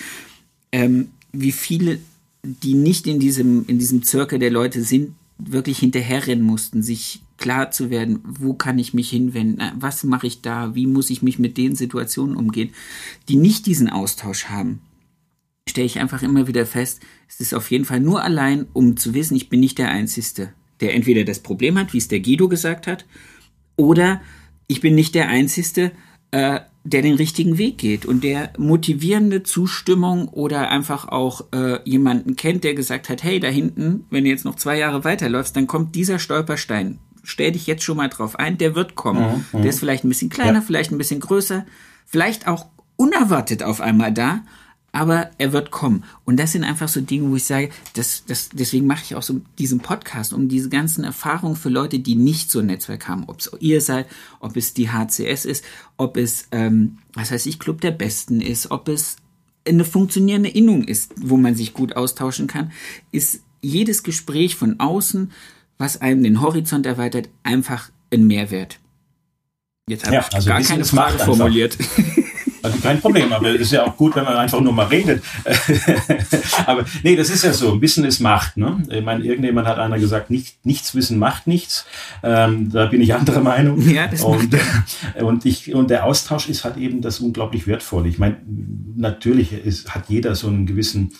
ähm, wie viele, die nicht in diesem, in diesem Zirkel der Leute sind, wirklich hinterherrennen mussten, sich klar zu werden, wo kann ich mich hinwenden, äh, was mache ich da, wie muss ich mich mit den Situationen umgehen, die nicht diesen Austausch haben, stelle ich einfach immer wieder fest, es ist auf jeden Fall nur allein, um zu wissen, ich bin nicht der Einzige, der entweder das Problem hat, wie es der Guido gesagt hat, oder ich bin nicht der Einzige, äh, der den richtigen Weg geht und der motivierende Zustimmung oder einfach auch äh, jemanden kennt, der gesagt hat, hey, da hinten, wenn du jetzt noch zwei Jahre weiterläufst, dann kommt dieser Stolperstein. Stell dich jetzt schon mal drauf ein, der wird kommen. Mhm, der ist vielleicht ein bisschen kleiner, ja. vielleicht ein bisschen größer, vielleicht auch unerwartet auf einmal da aber er wird kommen. Und das sind einfach so Dinge, wo ich sage, das, das, deswegen mache ich auch so diesen Podcast, um diese ganzen Erfahrungen für Leute, die nicht so ein Netzwerk haben, ob es ihr seid, ob es die HCS ist, ob es, ähm, was heißt ich, Club der Besten ist, ob es eine funktionierende Innung ist, wo man sich gut austauschen kann, ist jedes Gespräch von außen, was einem den Horizont erweitert, einfach ein Mehrwert. Jetzt habe ja, ich also gar keine Frage formuliert. Also kein Problem, aber es ist ja auch gut, wenn man einfach nur mal redet. aber nee, das ist ja so. Wissen ist Macht. Ne? Ich meine, irgendjemand hat einer gesagt, nicht, nichts wissen macht nichts. Ähm, da bin ich anderer Meinung. Ja, das und, und, ich, und der Austausch ist halt eben das unglaublich Wertvolle. Ich meine, natürlich ist, hat jeder so einen gewissen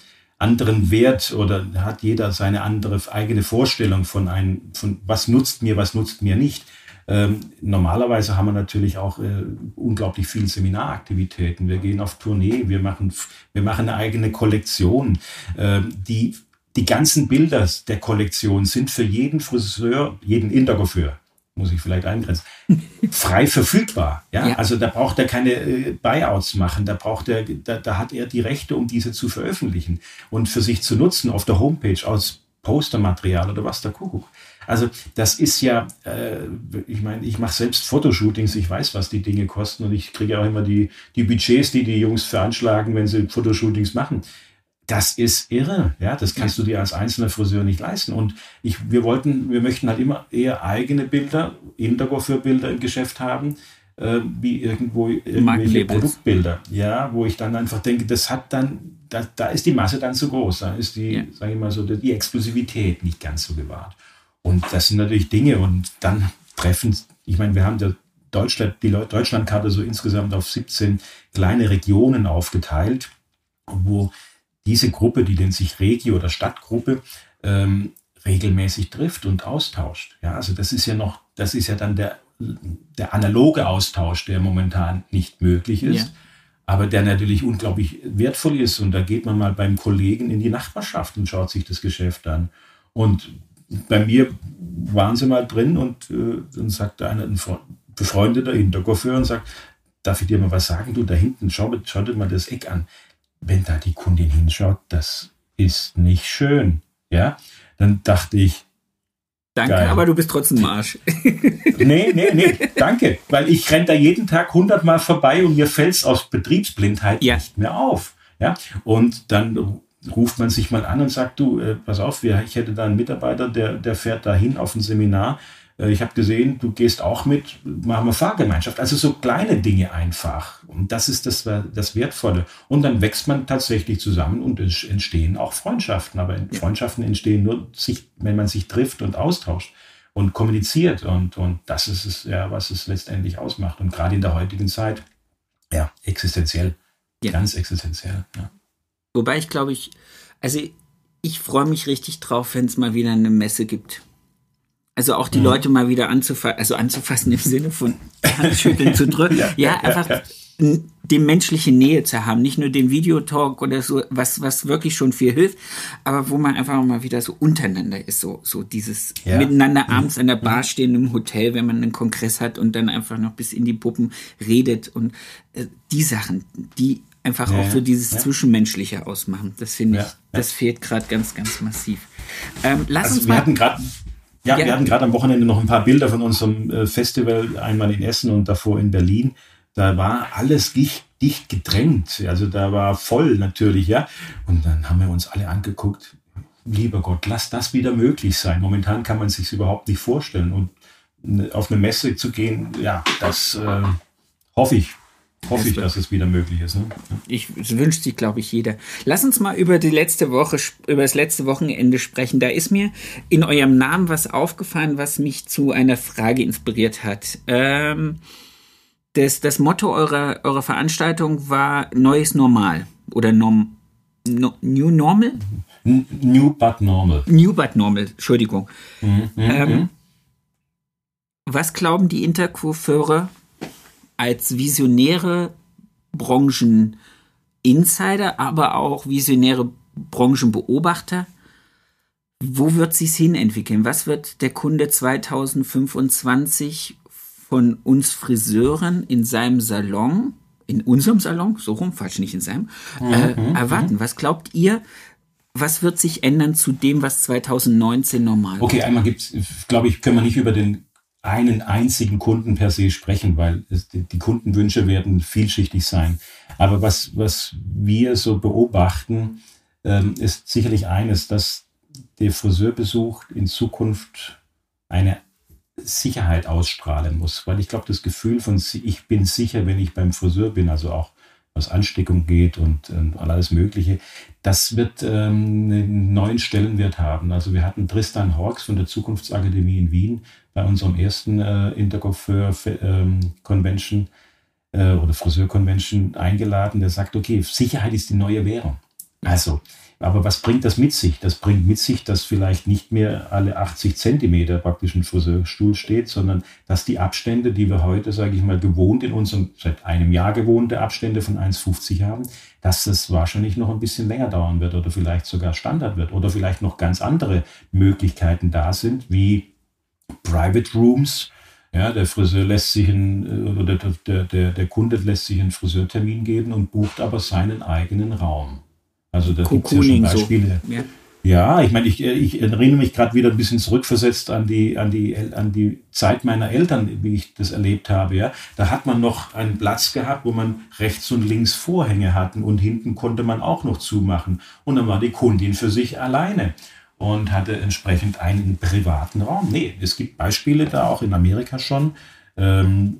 anderen Wert oder hat jeder seine andere eigene Vorstellung von einem, von was nutzt mir, was nutzt mir nicht. Ähm, normalerweise haben wir natürlich auch äh, unglaublich viele Seminaraktivitäten. Wir gehen auf Tournee, wir machen, wir machen eine eigene Kollektion. Ähm, die, die ganzen Bilder der Kollektion sind für jeden Friseur, jeden Intercoiffeur, muss ich vielleicht eingrenzen, frei verfügbar. Ja? ja? Also da braucht er keine äh, Buyouts machen, da braucht er, da, da hat er die Rechte, um diese zu veröffentlichen und für sich zu nutzen auf der Homepage aus Postermaterial oder was der Kuckuck. Also das ist ja, äh, ich meine, ich mache selbst Fotoshootings, ich weiß, was die Dinge kosten und ich kriege auch immer die, die Budgets, die die Jungs veranschlagen, wenn sie Fotoshootings machen. Das ist irre, ja, das kannst du dir als einzelner Friseur nicht leisten. Und ich, wir wollten, wir möchten halt immer eher eigene Bilder, Intergo für Bilder im Geschäft haben, äh, wie irgendwo irgendwelche Produktbilder, ja, wo ich dann einfach denke, das hat dann, da, da ist die Masse dann zu groß, da ist die, ja. sage ich mal so, die Exklusivität nicht ganz so gewahrt. Und das sind natürlich Dinge und dann treffen, ich meine, wir haben der Deutschland, die Deutschlandkarte so insgesamt auf 17 kleine Regionen aufgeteilt, wo diese Gruppe, die nennt sich Regio- oder Stadtgruppe, ähm, regelmäßig trifft und austauscht. Ja, also das ist ja noch, das ist ja dann der, der analoge Austausch, der momentan nicht möglich ist. Ja. Aber der natürlich unglaublich wertvoll ist. Und da geht man mal beim Kollegen in die Nachbarschaft und schaut sich das Geschäft an. Und bei mir waren sie mal drin und äh, dann sagte einer, ein befreundeter Hinterkoffer und sagt, darf ich dir mal was sagen? Du, da hinten, schau, schau dir mal das Eck an. Wenn da die Kundin hinschaut, das ist nicht schön. Ja, dann dachte ich, Danke, Geil. aber du bist trotzdem Arsch. nee, nee, nee, danke. Weil ich renne da jeden Tag hundertmal vorbei und mir fällt es aus Betriebsblindheit ja. nicht mehr auf. Ja, und dann ruft man sich mal an und sagt, du, äh, pass auf, ich hätte da einen Mitarbeiter, der, der fährt dahin auf ein Seminar. Äh, ich habe gesehen, du gehst auch mit, machen wir Fahrgemeinschaft. Also so kleine Dinge einfach. Und das ist das, das Wertvolle. Und dann wächst man tatsächlich zusammen und es entstehen auch Freundschaften. Aber Freundschaften entstehen nur, sich, wenn man sich trifft und austauscht und kommuniziert. Und, und das ist es, ja, was es letztendlich ausmacht. Und gerade in der heutigen Zeit, ja, existenziell. Ja. Ganz existenziell. Ja. Wobei ich glaube, ich, also ich freue mich richtig drauf, wenn es mal wieder eine Messe gibt. Also auch die mhm. Leute mal wieder anzufassen, also anzufassen im Sinne von Handschütteln zu drücken. ja, ja, einfach ja, ja. die menschliche Nähe zu haben, nicht nur den Videotalk oder so, was, was wirklich schon viel hilft, aber wo man einfach mal wieder so untereinander ist, so, so dieses miteinander mhm. abends an der Bar mhm. stehen im Hotel, wenn man einen Kongress hat und dann einfach noch bis in die Puppen redet und äh, die Sachen, die einfach ja, auch so dieses ja. Zwischenmenschliche ausmachen. Das finde ich, ja, das fehlt gerade ganz, ganz massiv. Ähm, lass also uns wir mal. Hatten grad, ja, wir hatten gerade am Wochenende noch ein paar Bilder von unserem äh, Festival, einmal in Essen und davor in Berlin. Da war alles dicht, dicht gedrängt. Also da war voll natürlich, ja. Und dann haben wir uns alle angeguckt. Lieber Gott, lass das wieder möglich sein. Momentan kann man sich überhaupt nicht vorstellen. Und auf eine Messe zu gehen, ja, das äh, hoffe ich, hoffe ich, dass es wieder möglich ist. Ne? Ich wünscht sich, glaube ich, jeder. Lass uns mal über die letzte Woche, über das letzte Wochenende sprechen. Da ist mir in eurem Namen was aufgefallen, was mich zu einer Frage inspiriert hat. Ähm, das, das Motto eurer, eurer Veranstaltung war Neues Normal oder Norm, no, New Normal? New but Normal. New but Normal, Entschuldigung. Mhm, ähm, mhm. was glauben die Interkurfeure als visionäre Brancheninsider, aber auch visionäre Branchenbeobachter? Wo wird sich's hin entwickeln? Was wird der Kunde 2025 von uns Friseuren in seinem Salon, in unserem Salon, so rum, falsch nicht in seinem, äh, mhm, erwarten? Mhm. Was glaubt ihr, was wird sich ändern zu dem, was 2019 normal war? Okay, einmal gibt's, glaube ich, können wir nicht über den einen einzigen Kunden per se sprechen, weil es, die Kundenwünsche werden vielschichtig sein. Aber was, was wir so beobachten, ähm, ist sicherlich eines, dass der Friseurbesuch in Zukunft eine Sicherheit ausstrahlen muss, weil ich glaube, das Gefühl von ich bin sicher, wenn ich beim Friseur bin, also auch was Ansteckung geht und, und alles Mögliche, das wird ähm, einen neuen Stellenwert haben. Also wir hatten Tristan Hawks von der Zukunftsakademie in Wien bei unserem ersten äh, Intercoiffeur-Convention ähm, äh, oder Friseur-Convention eingeladen, der sagt, okay, Sicherheit ist die neue Währung. Also aber was bringt das mit sich? Das bringt mit sich, dass vielleicht nicht mehr alle 80 Zentimeter praktisch ein Friseurstuhl steht, sondern dass die Abstände, die wir heute, sage ich mal, gewohnt in unserem, seit einem Jahr gewohnte Abstände von 1,50 haben, dass das wahrscheinlich noch ein bisschen länger dauern wird oder vielleicht sogar Standard wird oder vielleicht noch ganz andere Möglichkeiten da sind, wie Private Rooms, ja, der Friseur lässt sich einen, oder der, der, der Kunde lässt sich einen Friseurtermin geben und bucht aber seinen eigenen Raum. Also da gibt es ja schon Beispiele. So. Ja. Ja, ich meine, ich, ich erinnere mich gerade wieder ein bisschen zurückversetzt an die, an, die, an die Zeit meiner Eltern, wie ich das erlebt habe. Ja. Da hat man noch einen Platz gehabt, wo man rechts und links Vorhänge hatten und hinten konnte man auch noch zumachen. Und dann war die Kundin für sich alleine und hatte entsprechend einen privaten Raum. Nee, es gibt Beispiele da auch in Amerika schon. Ähm,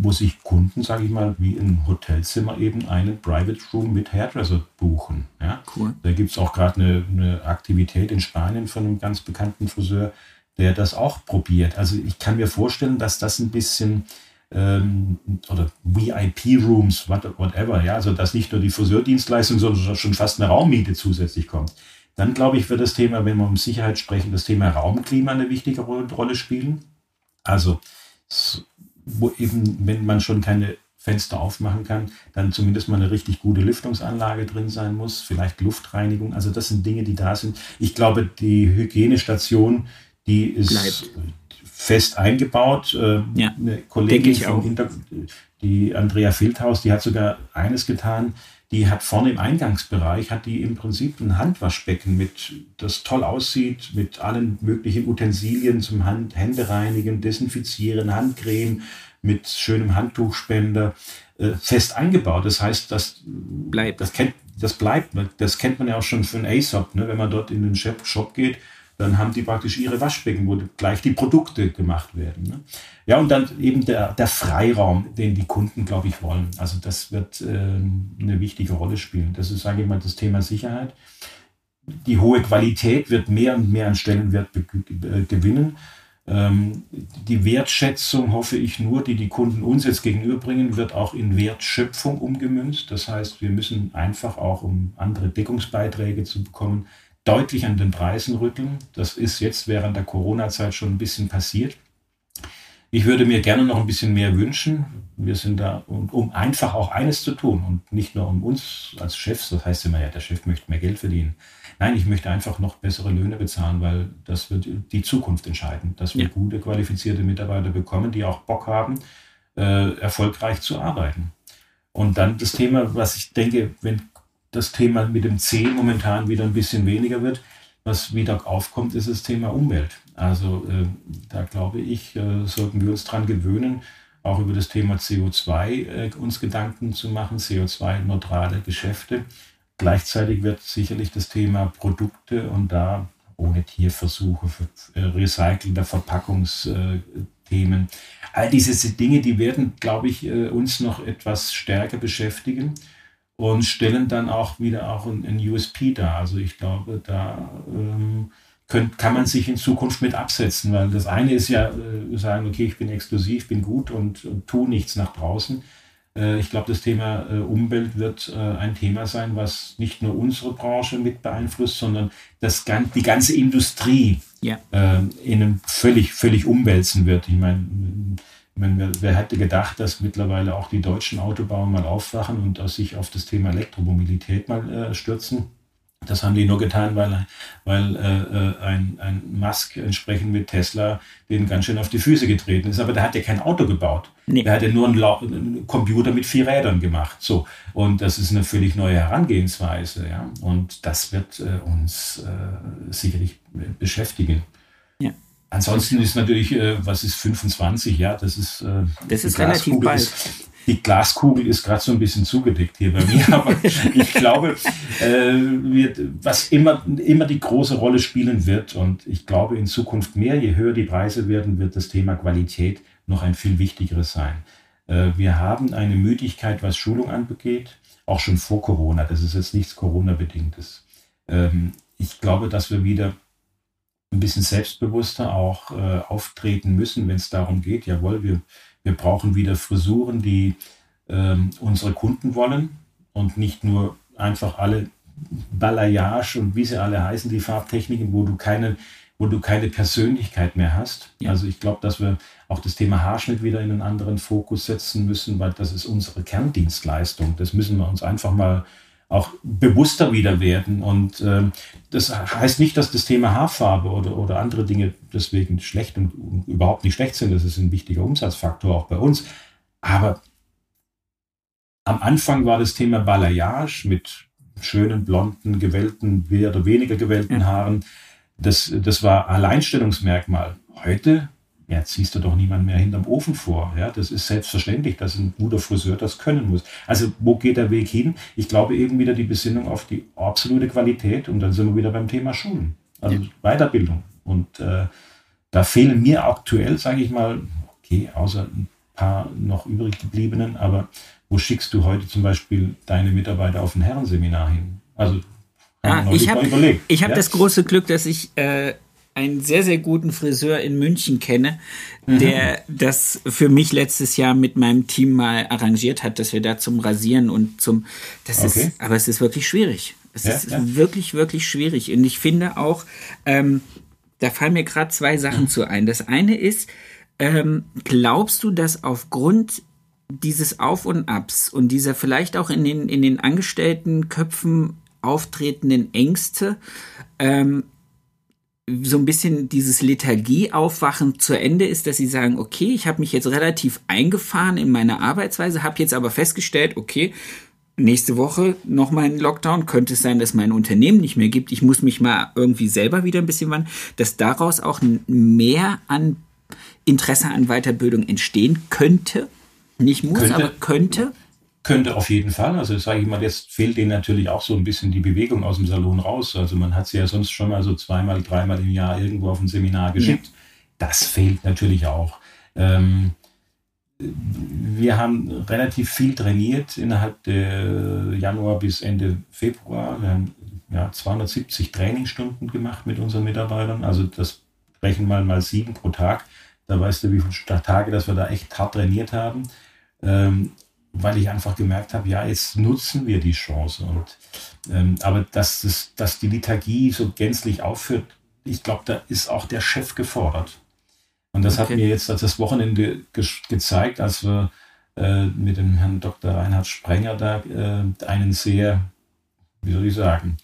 wo sich Kunden, sage ich mal, wie im Hotelzimmer eben einen Private Room mit Hairdresser buchen. Ja? Cool. Da gibt es auch gerade eine, eine, Aktivität in Spanien von einem ganz bekannten Friseur, der das auch probiert. Also ich kann mir vorstellen, dass das ein bisschen ähm, oder VIP-Rooms, whatever, ja, also dass nicht nur die Friseurdienstleistung, sondern schon fast eine Raummiete zusätzlich kommt. Dann glaube ich, wird das Thema, wenn wir um Sicherheit sprechen, das Thema Raumklima eine wichtige Rolle spielen. Also wo eben, wenn man schon keine Fenster aufmachen kann, dann zumindest mal eine richtig gute Lüftungsanlage drin sein muss, vielleicht Luftreinigung. Also das sind Dinge, die da sind. Ich glaube, die Hygienestation, die ist Bleibt. fest eingebaut. Äh, ja, eine Kollegin vom Hintergrund, die Andrea Filthaus, die hat sogar eines getan. Die hat vorne im Eingangsbereich, hat die im Prinzip ein Handwaschbecken mit, das toll aussieht, mit allen möglichen Utensilien zum Hand, Hände reinigen, desinfizieren, Handcreme, mit schönem Handtuchspender, äh, fest eingebaut. Das heißt, das bleibt. Das, kennt, das bleibt. Das kennt man ja auch schon von ASOP. Ne? Wenn man dort in den Shop geht, dann haben die praktisch ihre Waschbecken, wo gleich die Produkte gemacht werden. Ne? Ja, und dann eben der, der Freiraum, den die Kunden, glaube ich, wollen. Also das wird äh, eine wichtige Rolle spielen. Das ist, sage ich mal, das Thema Sicherheit. Die hohe Qualität wird mehr und mehr an Stellenwert gewinnen. Ähm, die Wertschätzung, hoffe ich nur, die die Kunden uns jetzt gegenüberbringen, wird auch in Wertschöpfung umgemünzt. Das heißt, wir müssen einfach auch, um andere Deckungsbeiträge zu bekommen, deutlich an den Preisen rütteln. Das ist jetzt während der Corona-Zeit schon ein bisschen passiert. Ich würde mir gerne noch ein bisschen mehr wünschen. Wir sind da, um einfach auch eines zu tun und nicht nur um uns als Chefs, das heißt immer ja, der Chef möchte mehr Geld verdienen. Nein, ich möchte einfach noch bessere Löhne bezahlen, weil das wird die Zukunft entscheiden, dass wir ja. gute, qualifizierte Mitarbeiter bekommen, die auch Bock haben, äh, erfolgreich zu arbeiten. Und dann das Thema, was ich denke, wenn das Thema mit dem C momentan wieder ein bisschen weniger wird. Was wieder aufkommt, ist das Thema Umwelt. Also äh, da glaube ich, äh, sollten wir uns dran gewöhnen, auch über das Thema CO2 äh, uns Gedanken zu machen, CO2-neutrale Geschäfte. Gleichzeitig wird sicherlich das Thema Produkte und da ohne Tierversuche, äh, Recyceln der Verpackungsthemen. all diese Dinge, die werden, glaube ich, äh, uns noch etwas stärker beschäftigen und stellen dann auch wieder auch ein, USP dar. Also ich glaube, da ähm, könnt, kann man sich in Zukunft mit absetzen, weil das eine ist ja äh, sagen, okay, ich bin exklusiv, bin gut und, und tu nichts nach draußen. Äh, ich glaube, das Thema äh, Umwelt wird äh, ein Thema sein, was nicht nur unsere Branche mit beeinflusst, sondern das, die ganze Industrie ja. in einem völlig, völlig umwälzen wird. Ich meine, wer, wer hätte gedacht, dass mittlerweile auch die deutschen Autobauer mal aufwachen und sich auf das Thema Elektromobilität mal stürzen? Das haben die nur getan, weil, weil äh, ein, ein Musk entsprechend mit Tesla den ganz schön auf die Füße getreten ist. Aber der hat ja kein Auto gebaut. Nee. Der hat ja nur einen, einen, Computer mit vier Rädern gemacht. So. Und das ist eine völlig neue Herangehensweise. Ja? Und das wird äh, uns äh, sicherlich beschäftigen. Ansonsten ist natürlich, äh, was ist 25? Ja, das ist, äh, das ist relativ bald. Ist, die Glaskugel ist gerade so ein bisschen zugedeckt hier bei mir, aber ich glaube, äh, wird, was immer, immer die große Rolle spielen wird und ich glaube in Zukunft mehr, je höher die Preise werden, wird das Thema Qualität noch ein viel wichtigeres sein. Äh, wir haben eine Müdigkeit, was Schulung anbegeht, auch schon vor Corona. Das ist jetzt nichts Corona-bedingtes. Ähm, ich glaube, dass wir wieder ein bisschen selbstbewusster auch äh, auftreten müssen, wenn es darum geht, jawohl, wir wir brauchen wieder Frisuren, die ähm, unsere Kunden wollen und nicht nur einfach alle Balayage und wie sie alle heißen, die Farbtechniken, wo du keine, wo du keine Persönlichkeit mehr hast. Ja. Also ich glaube, dass wir auch das Thema Haarschnitt wieder in einen anderen Fokus setzen müssen, weil das ist unsere Kerndienstleistung. Das müssen wir uns einfach mal auch bewusster wieder werden. Und äh, das heißt nicht, dass das Thema Haarfarbe oder, oder andere Dinge deswegen schlecht und, und überhaupt nicht schlecht sind. Das ist ein wichtiger Umsatzfaktor auch bei uns. Aber am Anfang war das Thema Balayage mit schönen, blonden, gewellten, mehr oder weniger gewellten Haaren. Das, das war Alleinstellungsmerkmal. Heute ja, ziehst du doch niemand mehr hinterm Ofen vor. Ja, das ist selbstverständlich, dass ein guter Friseur das können muss. Also wo geht der Weg hin? Ich glaube eben wieder die Besinnung auf die absolute Qualität und dann sind wir wieder beim Thema Schulen, also ja. Weiterbildung. Und äh, da fehlen mir aktuell, sage ich mal, okay, außer ein paar noch übrig gebliebenen, aber wo schickst du heute zum Beispiel deine Mitarbeiter auf ein Herrenseminar hin? Also Ah, ich habe hab ja? das große Glück, dass ich äh, einen sehr, sehr guten Friseur in München kenne, der mhm. das für mich letztes Jahr mit meinem Team mal arrangiert hat, dass wir da zum Rasieren und zum, das okay. ist, aber es ist wirklich schwierig. Es ja, ist ja. wirklich, wirklich schwierig. Und ich finde auch, ähm, da fallen mir gerade zwei Sachen mhm. zu ein. Das eine ist, ähm, glaubst du, dass aufgrund dieses Auf und Abs und dieser vielleicht auch in den, in den Angestelltenköpfen auftretenden Ängste, ähm, so ein bisschen dieses Lethargieaufwachen zu Ende ist, dass sie sagen, okay, ich habe mich jetzt relativ eingefahren in meiner Arbeitsweise, habe jetzt aber festgestellt, okay, nächste Woche nochmal ein Lockdown, könnte es sein, dass mein Unternehmen nicht mehr gibt, ich muss mich mal irgendwie selber wieder ein bisschen wandeln, dass daraus auch mehr an Interesse an Weiterbildung entstehen könnte, nicht muss, könnte. aber könnte. Könnte auf jeden Fall. Also sage ich mal, jetzt fehlt denen natürlich auch so ein bisschen die Bewegung aus dem Salon raus. Also man hat sie ja sonst schon mal so zweimal, dreimal im Jahr irgendwo auf ein Seminar geschickt. Ja. Das fehlt natürlich auch. Ähm, wir haben relativ viel trainiert innerhalb der Januar bis Ende Februar. Wir haben ja, 270 Trainingsstunden gemacht mit unseren Mitarbeitern. Also das rechnen mal mal sieben pro Tag. Da weißt du, wie viele Tage, dass wir da echt hart trainiert haben. Ähm, weil ich einfach gemerkt habe, ja, jetzt nutzen wir die Chance. Und, ähm, aber dass, das, dass die Liturgie so gänzlich aufhört, ich glaube, da ist auch der Chef gefordert. Und das okay. hat mir jetzt das Wochenende ge gezeigt, als wir äh, mit dem Herrn Dr. Reinhard Sprenger da äh, einen sehr, wie soll ich sagen,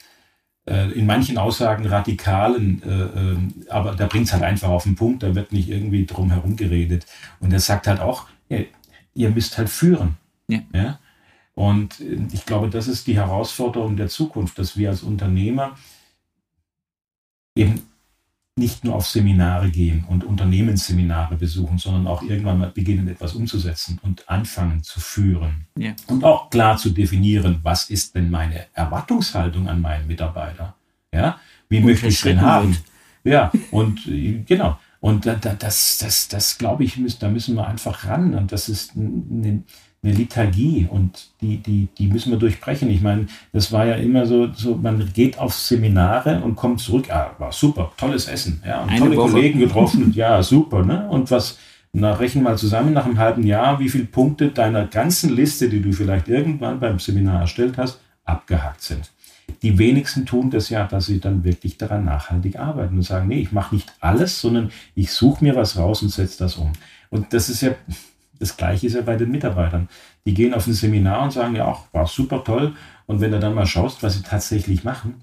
äh, in manchen Aussagen radikalen, äh, äh, aber da bringt es halt einfach auf den Punkt, da wird nicht irgendwie drum herum geredet. Und er sagt halt auch, ihr, ihr müsst halt führen. Ja. ja? Und ich glaube, das ist die Herausforderung der Zukunft, dass wir als Unternehmer eben nicht nur auf Seminare gehen und Unternehmensseminare besuchen, sondern auch irgendwann mal beginnen, etwas umzusetzen und anfangen zu führen. Ja. Und auch klar zu definieren, was ist denn meine Erwartungshaltung an meinen Mitarbeiter? Ja, wie und möchte ich den haben? Ja, und genau. Und da, da, das, das, das glaube ich, da müssen wir einfach ran. Und das ist eine, eine Lethargie und die, die, die müssen wir durchbrechen. Ich meine, das war ja immer so, so man geht auf Seminare und kommt zurück, ah, war super, tolles Essen, ja, und Eine tolle Woche. Kollegen getroffen, ja, super, ne? Und was, na, rechnen mal zusammen nach einem halben Jahr, wie viele Punkte deiner ganzen Liste, die du vielleicht irgendwann beim Seminar erstellt hast, abgehakt sind. Die wenigsten tun das ja, dass sie dann wirklich daran nachhaltig arbeiten und sagen, nee, ich mache nicht alles, sondern ich suche mir was raus und setze das um. Und das ist ja, das Gleiche ist ja bei den Mitarbeitern. Die gehen auf ein Seminar und sagen, ja, auch war super toll. Und wenn du dann mal schaust, was sie tatsächlich machen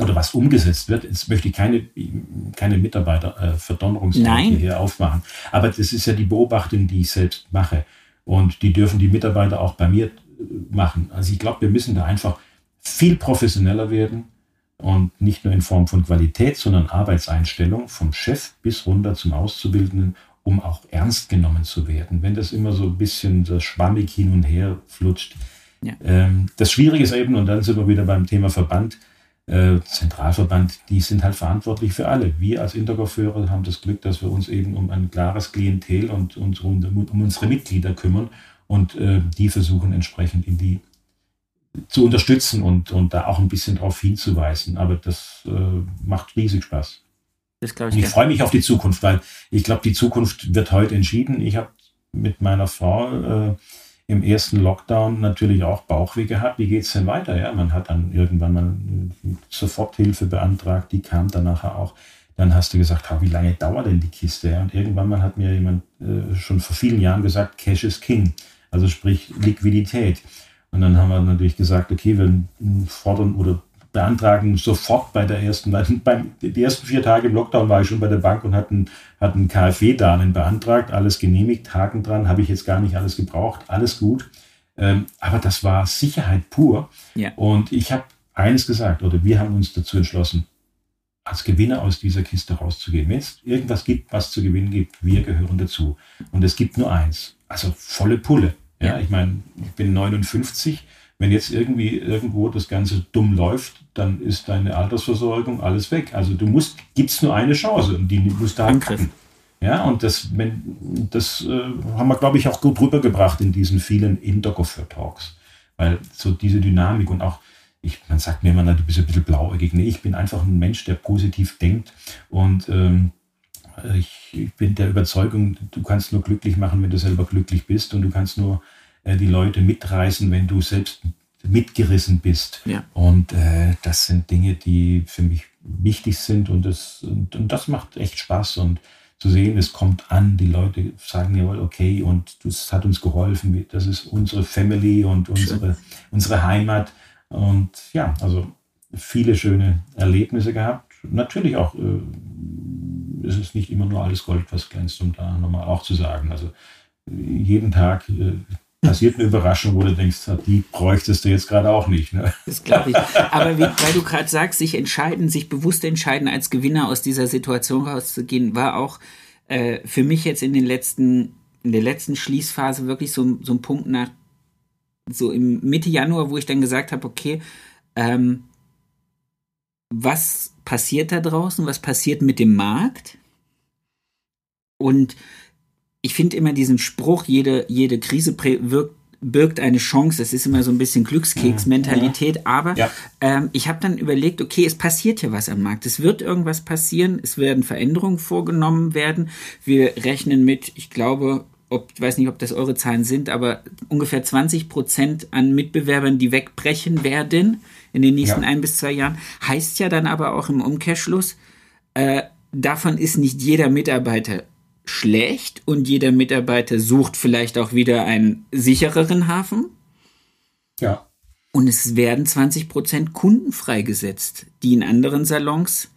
oder was umgesetzt wird, jetzt möchte ich keine, keine Mitarbeiterverdonnerungstheorie äh, hier aufmachen. Aber das ist ja die Beobachtung, die ich selbst mache. Und die dürfen die Mitarbeiter auch bei mir äh, machen. Also ich glaube, wir müssen da einfach viel professioneller werden und nicht nur in Form von Qualität, sondern Arbeitseinstellung vom Chef bis runter zum Auszubildenden, um auch ernst genommen zu werden. Wenn das immer so ein bisschen so schwammig hin und her flutscht. Ja. Ähm, das Schwierige ist eben, und dann sind wir wieder beim Thema Verband, äh, Zentralverband, die sind halt verantwortlich für alle. Wir als Intergolfeure haben das Glück, dass wir uns eben um ein klares Klientel und, und um, um unsere Mitglieder kümmern und äh, die versuchen entsprechend in die zu unterstützen und, und da auch ein bisschen darauf hinzuweisen. Aber das äh, macht riesig Spaß. Das ich. ich freue mich auf die Zukunft, weil ich glaube, die Zukunft wird heute entschieden. Ich habe mit meiner Frau äh, im ersten Lockdown natürlich auch Bauchweh gehabt. Wie geht es denn weiter? Ja, man hat dann irgendwann mal Soforthilfe beantragt, die kam dann nachher auch. Dann hast du gesagt, wie lange dauert denn die Kiste? Ja, und irgendwann mal hat mir jemand äh, schon vor vielen Jahren gesagt, Cash is King, also sprich Liquidität. Und dann haben wir natürlich gesagt, okay, wir fordern oder beantragen sofort bei der ersten, beim, die ersten vier Tage im Lockdown war ich schon bei der Bank und hatte ein KfW-Darlehen beantragt, alles genehmigt, Haken dran, habe ich jetzt gar nicht alles gebraucht, alles gut. Ähm, aber das war Sicherheit pur. Ja. Und ich habe eines gesagt, oder wir haben uns dazu entschlossen, als Gewinner aus dieser Kiste rauszugehen. Wenn es irgendwas gibt, was zu gewinnen gibt, wir gehören dazu. Und es gibt nur eins, also volle Pulle. Ja, ja. ich meine, ich bin 59. Wenn jetzt irgendwie irgendwo das Ganze dumm läuft, dann ist deine Altersversorgung alles weg. Also du musst, gibt's nur eine Chance und die musst du halt. Ja, und das, wenn, das äh, haben wir, glaube ich, auch gut rübergebracht in diesen vielen Intergoffer-Talks. Weil so diese Dynamik und auch, ich, man sagt mir immer, na, du bist ein bisschen blauäugig. Nee, ich bin einfach ein Mensch, der positiv denkt und ähm, ich, ich bin der Überzeugung, du kannst nur glücklich machen, wenn du selber glücklich bist und du kannst nur äh, die Leute mitreißen, wenn du selbst mitgerissen bist. Ja. Und äh, das sind Dinge, die für mich wichtig sind und das, und, und, das macht echt Spaß und zu sehen, es kommt an, die Leute sagen jawohl, okay, und das hat uns geholfen, das ist unsere Family und unsere, unsere Heimat. Und ja, also viele schöne Erlebnisse gehabt. Natürlich auch äh, es ist nicht immer nur alles Gold, was glänzt, um da nochmal auch zu sagen. Also jeden Tag äh, passiert eine Überraschung, wo du denkst, die bräuchtest du jetzt gerade auch nicht. Ne? Das glaube ich. Aber wie, weil du gerade sagst, sich entscheiden, sich bewusst entscheiden, als Gewinner aus dieser Situation rauszugehen, war auch äh, für mich jetzt in den letzten, in der letzten Schließphase wirklich so, so ein Punkt nach, so im Mitte Januar, wo ich dann gesagt habe, okay, ähm, was passiert da draußen? Was passiert mit dem Markt? Und ich finde immer diesen Spruch, jede, jede Krise wirkt, birgt eine Chance. Das ist immer so ein bisschen Glückskeks-Mentalität. Ja. Aber ja. Ähm, ich habe dann überlegt, okay, es passiert hier was am Markt. Es wird irgendwas passieren. Es werden Veränderungen vorgenommen werden. Wir rechnen mit, ich glaube, ob, ich weiß nicht, ob das eure Zahlen sind, aber ungefähr 20 Prozent an Mitbewerbern, die wegbrechen werden in den nächsten ja. ein bis zwei Jahren. Heißt ja dann aber auch im Umkehrschluss, äh, davon ist nicht jeder Mitarbeiter schlecht und jeder Mitarbeiter sucht vielleicht auch wieder einen sichereren Hafen. Ja. Und es werden 20% Kunden freigesetzt, die in anderen Salons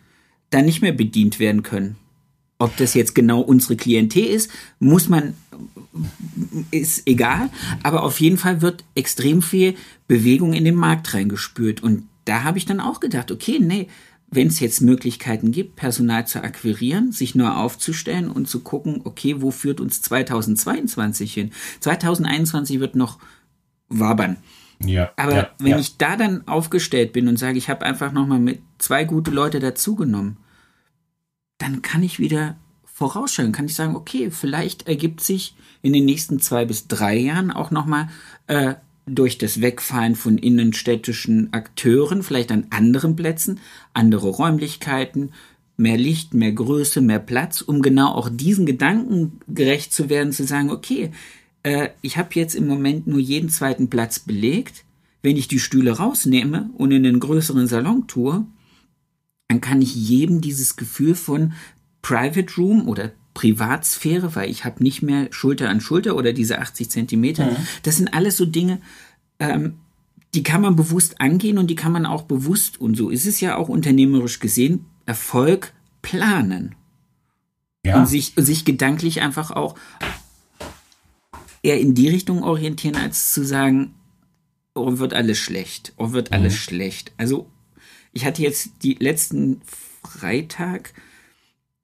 dann nicht mehr bedient werden können. Ob das jetzt genau unsere Klientel ist, muss man, ist egal. Aber auf jeden Fall wird extrem viel Bewegung in den Markt reingespürt. Und da habe ich dann auch gedacht, okay, nee, wenn es jetzt Möglichkeiten gibt, Personal zu akquirieren, sich neu aufzustellen und zu gucken, okay, wo führt uns 2022 hin? 2021 wird noch wabern. Ja, Aber ja, wenn ja. ich da dann aufgestellt bin und sage, ich habe einfach nochmal mit zwei gute Leute dazugenommen, dann kann ich wieder vorausschauen, kann ich sagen, okay, vielleicht ergibt sich in den nächsten zwei bis drei Jahren auch nochmal äh, durch das Wegfallen von innenstädtischen Akteuren, vielleicht an anderen Plätzen, andere Räumlichkeiten, mehr Licht, mehr Größe, mehr Platz, um genau auch diesen Gedanken gerecht zu werden, zu sagen, okay, äh, ich habe jetzt im Moment nur jeden zweiten Platz belegt. Wenn ich die Stühle rausnehme und in einen größeren Salon tue, dann kann ich jedem dieses Gefühl von Private Room oder Privatsphäre, weil ich habe nicht mehr Schulter an Schulter oder diese 80 Zentimeter. Mhm. Das sind alles so Dinge, ähm, die kann man bewusst angehen und die kann man auch bewusst, und so ist es ja auch unternehmerisch gesehen, Erfolg planen. Ja. Und sich, sich gedanklich einfach auch eher in die Richtung orientieren, als zu sagen, oh, wird alles schlecht, oh, wird alles mhm. schlecht. Also, ich hatte jetzt die letzten Freitag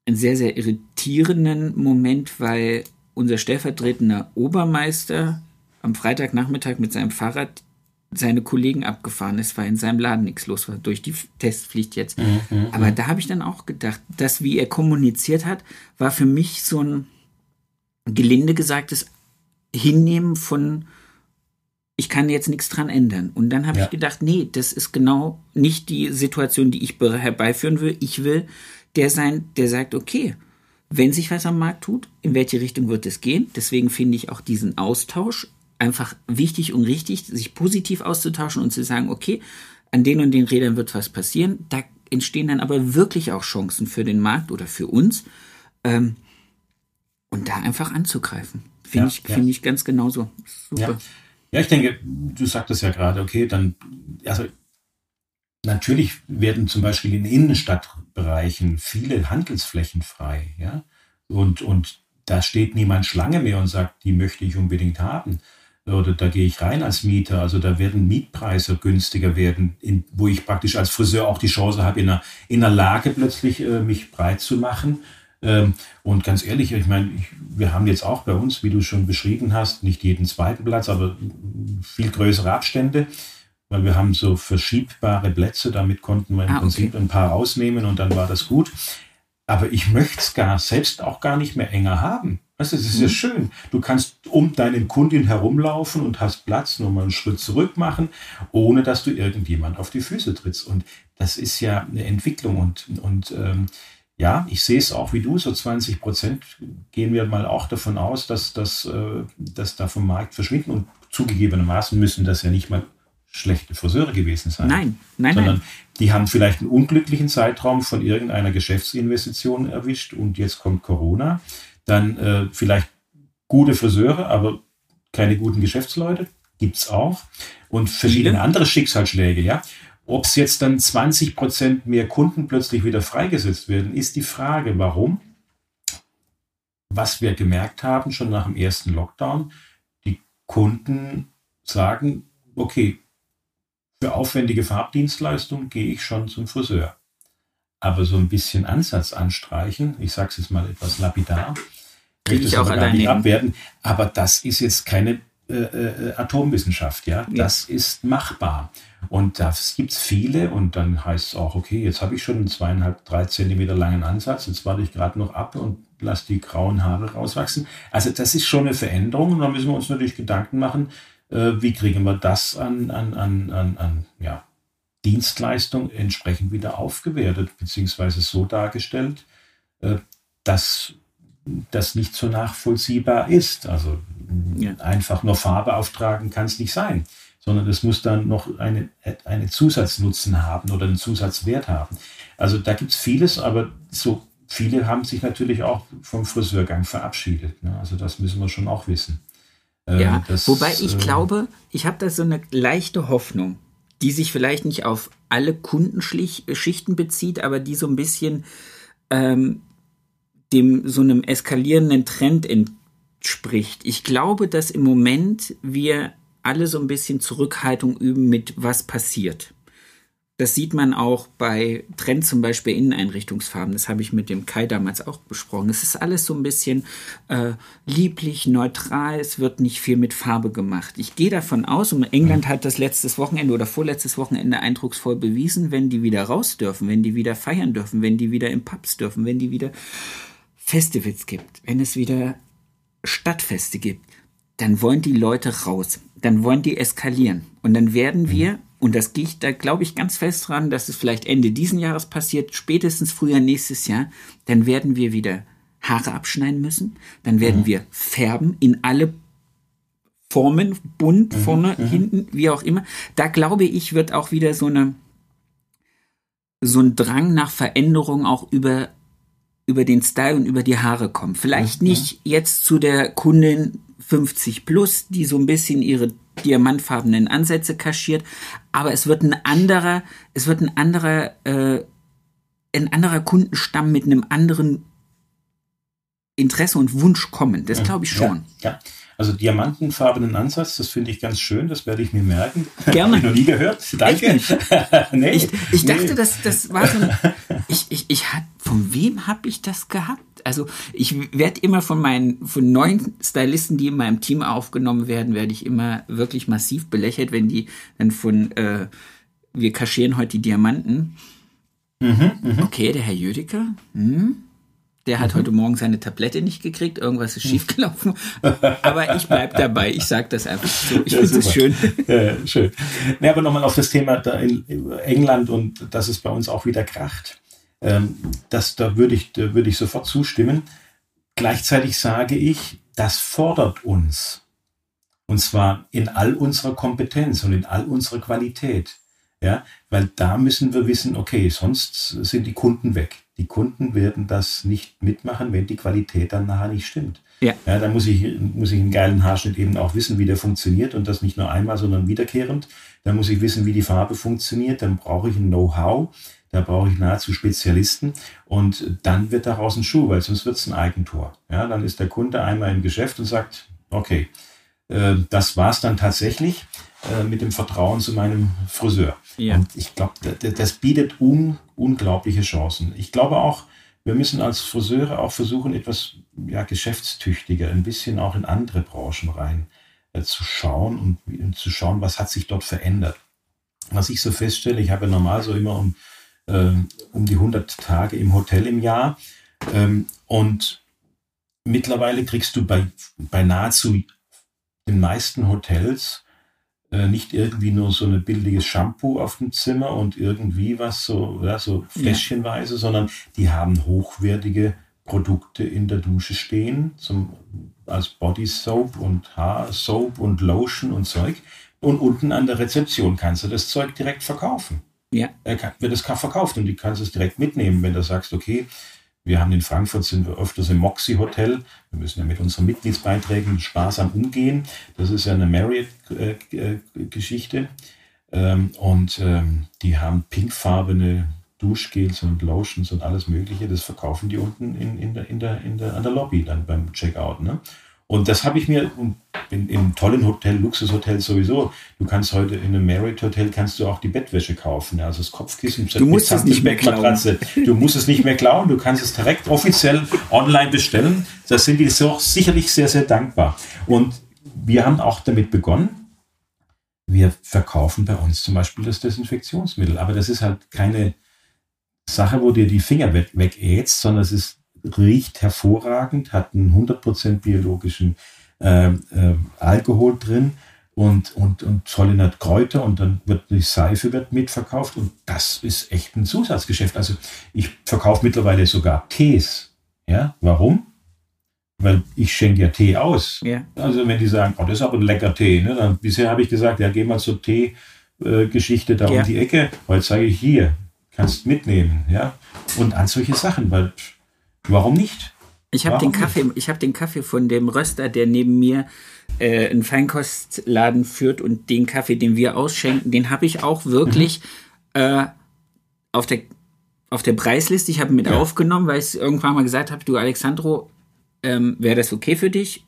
einen sehr, sehr irritierenden Moment, weil unser stellvertretender Obermeister am Freitagnachmittag mit seinem Fahrrad seine Kollegen abgefahren ist, weil in seinem Laden nichts los war, durch die Testpflicht jetzt. Mhm, mhm, Aber da habe ich dann auch gedacht, dass wie er kommuniziert hat, war für mich so ein gelinde gesagtes Hinnehmen von, ich kann jetzt nichts dran ändern. Und dann habe ja. ich gedacht, nee, das ist genau nicht die Situation, die ich herbeiführen will. Ich will der sein, der sagt, okay, wenn sich was am Markt tut, in welche Richtung wird es gehen? Deswegen finde ich auch diesen Austausch einfach wichtig und richtig, sich positiv auszutauschen und zu sagen, okay, an den und den Rädern wird was passieren. Da entstehen dann aber wirklich auch Chancen für den Markt oder für uns. Ähm, und da einfach anzugreifen. Finde ja, ich, ja. Find ich ganz genauso. Super. Ja. ja, ich denke, du sagtest ja gerade, okay, dann, also Natürlich werden zum Beispiel in Innenstadtbereichen viele Handelsflächen frei, ja. Und, und da steht niemand Schlange mehr und sagt, die möchte ich unbedingt haben. Oder da gehe ich rein als Mieter. Also da werden Mietpreise günstiger werden, in, wo ich praktisch als Friseur auch die Chance habe, in einer, in einer Lage plötzlich äh, mich breit zu machen. Ähm, und ganz ehrlich, ich meine, ich, wir haben jetzt auch bei uns, wie du schon beschrieben hast, nicht jeden zweiten Platz, aber viel größere Abstände weil wir haben so verschiebbare Plätze, damit konnten wir im ah, Prinzip okay. ein paar rausnehmen und dann war das gut. Aber ich möchte es gar selbst auch gar nicht mehr enger haben. Weißt du, es ist mhm. ja schön. Du kannst um deinen Kundin herumlaufen und hast Platz, nur mal einen Schritt zurück machen, ohne dass du irgendjemand auf die Füße trittst. Und das ist ja eine Entwicklung. Und, und ähm, ja, ich sehe es auch wie du, so 20 Prozent gehen wir mal auch davon aus, dass, dass, äh, dass da vom Markt verschwinden. Und zugegebenermaßen müssen das ja nicht mal schlechte Friseure gewesen sein. Nein, nein, sondern nein. die haben vielleicht einen unglücklichen Zeitraum von irgendeiner Geschäftsinvestition erwischt und jetzt kommt Corona. Dann äh, vielleicht gute Friseure, aber keine guten Geschäftsleute. gibt es auch. Und verschiedene andere Schicksalsschläge, ja. Ob es jetzt dann 20 Prozent mehr Kunden plötzlich wieder freigesetzt werden, ist die Frage, warum. Was wir gemerkt haben, schon nach dem ersten Lockdown, die Kunden sagen, okay, für aufwendige Farbdienstleistungen gehe ich schon zum Friseur. Aber so ein bisschen Ansatz anstreichen, ich sage es jetzt mal etwas lapidar, Kriege ich auch alleine nicht abwerten, aber das ist jetzt keine äh, äh, Atomwissenschaft, ja? ja? Das ist machbar. Und das gibt es viele und dann heißt es auch, okay, jetzt habe ich schon einen zweieinhalb, drei Zentimeter langen Ansatz, jetzt warte ich gerade noch ab und lasse die grauen Haare rauswachsen. Also das ist schon eine Veränderung und da müssen wir uns natürlich Gedanken machen, äh, wie kriegen wir das an, an, an, an, an ja, Dienstleistung entsprechend wieder aufgewertet, beziehungsweise so dargestellt, äh, dass das nicht so nachvollziehbar ist. Also ja. einfach nur Farbe auftragen kann es nicht sein, sondern es muss dann noch eine, eine Zusatznutzen haben oder einen Zusatzwert haben. Also da gibt es vieles, aber so viele haben sich natürlich auch vom Friseurgang verabschiedet. Ne? Also das müssen wir schon auch wissen. Äh, ja, das, wobei ich äh, glaube, ich habe da so eine leichte Hoffnung, die sich vielleicht nicht auf alle Kundenschichten bezieht, aber die so ein bisschen ähm, dem so einem eskalierenden Trend entspricht. Ich glaube, dass im Moment wir alle so ein bisschen Zurückhaltung üben mit was passiert. Das sieht man auch bei Trend zum Beispiel Inneneinrichtungsfarben. Das habe ich mit dem Kai damals auch besprochen. Es ist alles so ein bisschen äh, lieblich, neutral. Es wird nicht viel mit Farbe gemacht. Ich gehe davon aus, und England hat das letztes Wochenende oder vorletztes Wochenende eindrucksvoll bewiesen, wenn die wieder raus dürfen, wenn die wieder feiern dürfen, wenn die wieder in Pubs dürfen, wenn die wieder Festivals gibt, wenn es wieder Stadtfeste gibt, dann wollen die Leute raus. Dann wollen die eskalieren. Und dann werden mhm. wir, und das gehe ich, da glaube ich ganz fest dran, dass es vielleicht Ende diesen Jahres passiert, spätestens früher nächstes Jahr, dann werden wir wieder Haare abschneiden müssen. Dann werden mhm. wir färben in alle Formen, bunt, mhm. vorne, mhm. hinten, wie auch immer. Da glaube ich, wird auch wieder so eine, so ein Drang nach Veränderung auch über über den Style und über die Haare kommen. Vielleicht mhm. nicht jetzt zu der Kundin 50 plus, die so ein bisschen ihre diamantfarbenen Ansätze kaschiert, aber es wird ein anderer, es wird ein anderer, äh, ein anderer Kundenstamm mit einem anderen Interesse und Wunsch kommen. Das glaube ich schon. Ja, ja. Also diamantenfarbenen Ansatz, das finde ich ganz schön, das werde ich mir merken. Gerne. Habe ich noch nie gehört. Danke. nee, ich, ich nee. dachte, das, das war so ein, ich, ich, ich hat, von wem habe ich das gehabt? Also ich werde immer von meinen, von neuen Stylisten, die in meinem Team aufgenommen werden, werde ich immer wirklich massiv belächelt, wenn die dann von, äh, wir kaschieren heute die Diamanten. Mhm, mh. Okay, der Herr Jüdiker, hm, der hat mhm. heute Morgen seine Tablette nicht gekriegt, irgendwas ist schiefgelaufen. aber ich bleibe dabei, ich sage das einfach so. Ich ja, finde es schön. Ja, schön. Nee, aber nochmal auf das Thema da in England und dass es bei uns auch wieder kracht. Ähm, das, da würde ich, da würde ich sofort zustimmen. Gleichzeitig sage ich, das fordert uns. Und zwar in all unserer Kompetenz und in all unserer Qualität. Ja, weil da müssen wir wissen, okay, sonst sind die Kunden weg. Die Kunden werden das nicht mitmachen, wenn die Qualität dann nachher nicht stimmt. Ja. ja dann muss ich, muss ich einen geilen Haarschnitt eben auch wissen, wie der funktioniert und das nicht nur einmal, sondern wiederkehrend. Dann muss ich wissen, wie die Farbe funktioniert. Dann brauche ich ein Know-how. Da brauche ich nahezu Spezialisten und dann wird daraus ein Schuh, weil sonst wird es ein Eigentor. Ja, dann ist der Kunde einmal im Geschäft und sagt, okay, äh, das war es dann tatsächlich äh, mit dem Vertrauen zu meinem Friseur. Ja. Und ich glaube, das bietet un, unglaubliche Chancen. Ich glaube auch, wir müssen als Friseure auch versuchen, etwas ja, geschäftstüchtiger, ein bisschen auch in andere Branchen rein äh, zu schauen und, und, zu schauen, was hat sich dort verändert. Was ich so feststelle, ich habe ja normal so immer um, äh, um die 100 Tage im Hotel im Jahr ähm, und mittlerweile kriegst du bei, bei nahezu den meisten Hotels äh, nicht irgendwie nur so ein billiges Shampoo auf dem Zimmer und irgendwie was so, ja, so fläschchenweise, ja. sondern die haben hochwertige Produkte in der Dusche stehen, zum, als Body Soap und Haar Soap und Lotion und Zeug. Und unten an der Rezeption kannst du das Zeug direkt verkaufen. Ja. Wird das verkauft und du kannst es direkt mitnehmen, wenn du sagst, okay, wir haben in Frankfurt, sind wir öfters im Moxie Hotel. Wir müssen ja mit unseren Mitgliedsbeiträgen sparsam umgehen. Das ist ja eine Marriott-Geschichte. Ähm, und ähm, die haben pinkfarbene Duschgels und Lotions und alles Mögliche. Das verkaufen die unten in, in, der, in, der, in der, an der Lobby dann beim Checkout. Ne? Und das habe ich mir in, im tollen Hotel, Luxushotel sowieso. Du kannst heute in einem Marriott Hotel kannst du auch die Bettwäsche kaufen, also das Kopfkissen. Du musst es nicht mehr klauen. Du musst es nicht mehr klauen. Du kannst es direkt offiziell online bestellen. Da sind die so sicherlich sehr, sehr dankbar. Und wir haben auch damit begonnen. Wir verkaufen bei uns zum Beispiel das Desinfektionsmittel. Aber das ist halt keine Sache, wo dir die Finger weg, wegätst, sondern es ist riecht hervorragend, hat einen 100% biologischen äh, äh, Alkohol drin und, und, und tolle Kräuter und dann wird die Seife wird mitverkauft und das ist echt ein Zusatzgeschäft. Also ich verkaufe mittlerweile sogar Tees. Ja, warum? Weil ich schenke ja Tee aus. Ja. Also wenn die sagen, oh, das ist aber ein lecker Tee, ne? dann bisher habe ich gesagt, ja, geh mal zur Tee-Geschichte da ja. um die Ecke. Heute sage ich hier, kannst mitnehmen, ja. Und an solche Sachen, weil Warum nicht? Ich habe den Kaffee, ich habe den Kaffee von dem Röster, der neben mir äh, einen Feinkostladen führt und den Kaffee, den wir ausschenken, den habe ich auch wirklich mhm. äh, auf der auf der Preisliste. Ich habe mit ja. aufgenommen, weil ich irgendwann mal gesagt habe, du Alexandro, ähm, wäre das okay für dich?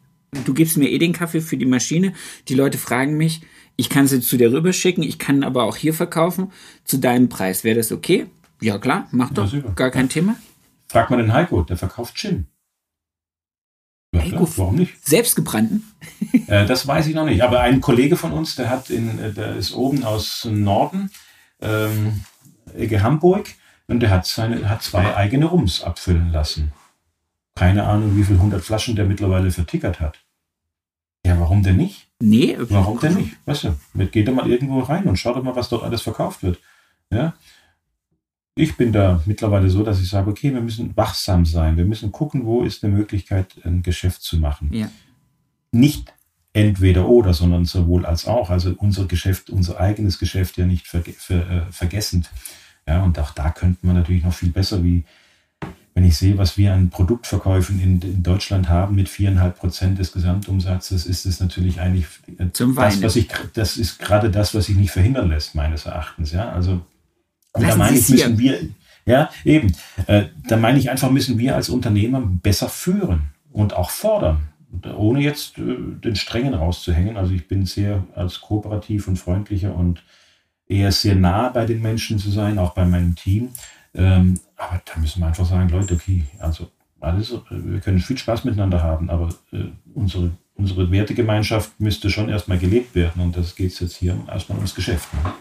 Du gibst mir eh den Kaffee für die Maschine. Die Leute fragen mich, ich kann sie zu dir rüber schicken, ich kann aber auch hier verkaufen zu deinem Preis. Wäre das okay? Ja klar, mach doch, ja, gar kein Thema. Frag mal den Heiko, der verkauft Gin. Ja, Heiko, klar, warum nicht? Selbstgebrannten? Äh, das weiß ich noch nicht. Aber ein Kollege von uns, der hat in, äh, der ist oben aus Norden, ähm, Ecke Hamburg, und der hat seine, hat zwei eigene Rums abfüllen lassen. keine Ahnung, wie viele hundert Flaschen der mittlerweile vertickert hat. Ja, warum denn nicht? Nee, warum denn nicht? Weißt du, geht doch mal irgendwo rein und schaut doch mal, was dort alles verkauft wird. Ja, ich bin da mittlerweile so, dass ich sage, okay, wir müssen wachsam sein. Wir müssen gucken, wo ist eine Möglichkeit, ein Geschäft zu machen. Ja. Nicht entweder oder, sondern sowohl als auch. Also unser Geschäft, unser eigenes Geschäft ja nicht ver ver äh, vergessend. Ja, und auch da könnte man natürlich noch viel besser, wie wenn ich sehe, was wir an Produktverkäufen in, in Deutschland haben mit viereinhalb Prozent des Gesamtumsatzes, ist es natürlich eigentlich äh, Zum das, was ich, das ist gerade das, was sich nicht verhindern lässt, meines Erachtens. Ja, also und da meine ich, müssen wir, ja, eben, äh, da meine ich einfach, müssen wir als Unternehmer besser führen und auch fordern, ohne jetzt äh, den Strengen rauszuhängen. Also ich bin sehr als kooperativ und freundlicher und eher sehr nah bei den Menschen zu sein, auch bei meinem Team. Ähm, aber da müssen wir einfach sagen, Leute, okay, also alles, wir können viel Spaß miteinander haben, aber äh, unsere, unsere Wertegemeinschaft müsste schon erstmal gelebt werden und das geht jetzt hier erstmal ums Geschäft. Ne?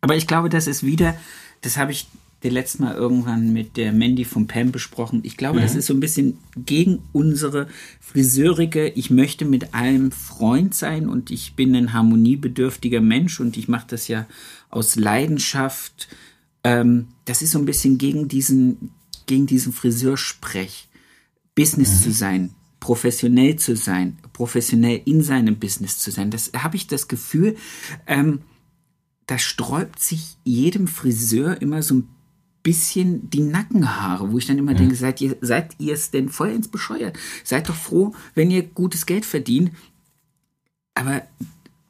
Aber ich glaube, das ist wieder, das habe ich der letzte Mal irgendwann mit der Mandy von Pam besprochen. Ich glaube, mhm. das ist so ein bisschen gegen unsere friseurige, ich möchte mit allem Freund sein und ich bin ein harmoniebedürftiger Mensch und ich mache das ja aus Leidenschaft. Ähm, das ist so ein bisschen gegen diesen, gegen diesen Friseursprech. Business mhm. zu sein, professionell zu sein, professionell in seinem Business zu sein. Das habe ich das Gefühl, ähm, da sträubt sich jedem Friseur immer so ein bisschen die Nackenhaare, wo ich dann immer ja. denke, seid ihr, seid ihr es denn voll ins Bescheuert? Seid doch froh, wenn ihr gutes Geld verdient. Aber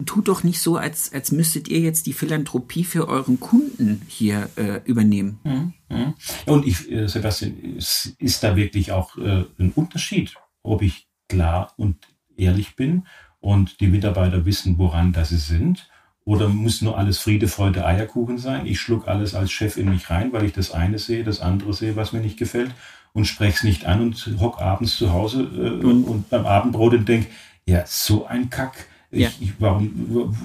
tut doch nicht so, als, als müsstet ihr jetzt die Philanthropie für euren Kunden hier äh, übernehmen. Ja, ja. Und ich, äh, Sebastian, ist, ist da wirklich auch äh, ein Unterschied, ob ich klar und ehrlich bin und die Mitarbeiter wissen, woran das sie sind oder muss nur alles Friede, Freude, Eierkuchen sein? Ich schluck alles als Chef in mich rein, weil ich das eine sehe, das andere sehe, was mir nicht gefällt und spreche es nicht an und hock abends zu Hause äh, und, und, beim Abendbrot und denke, ja, so ein Kack. Ich, ja. ich, warum,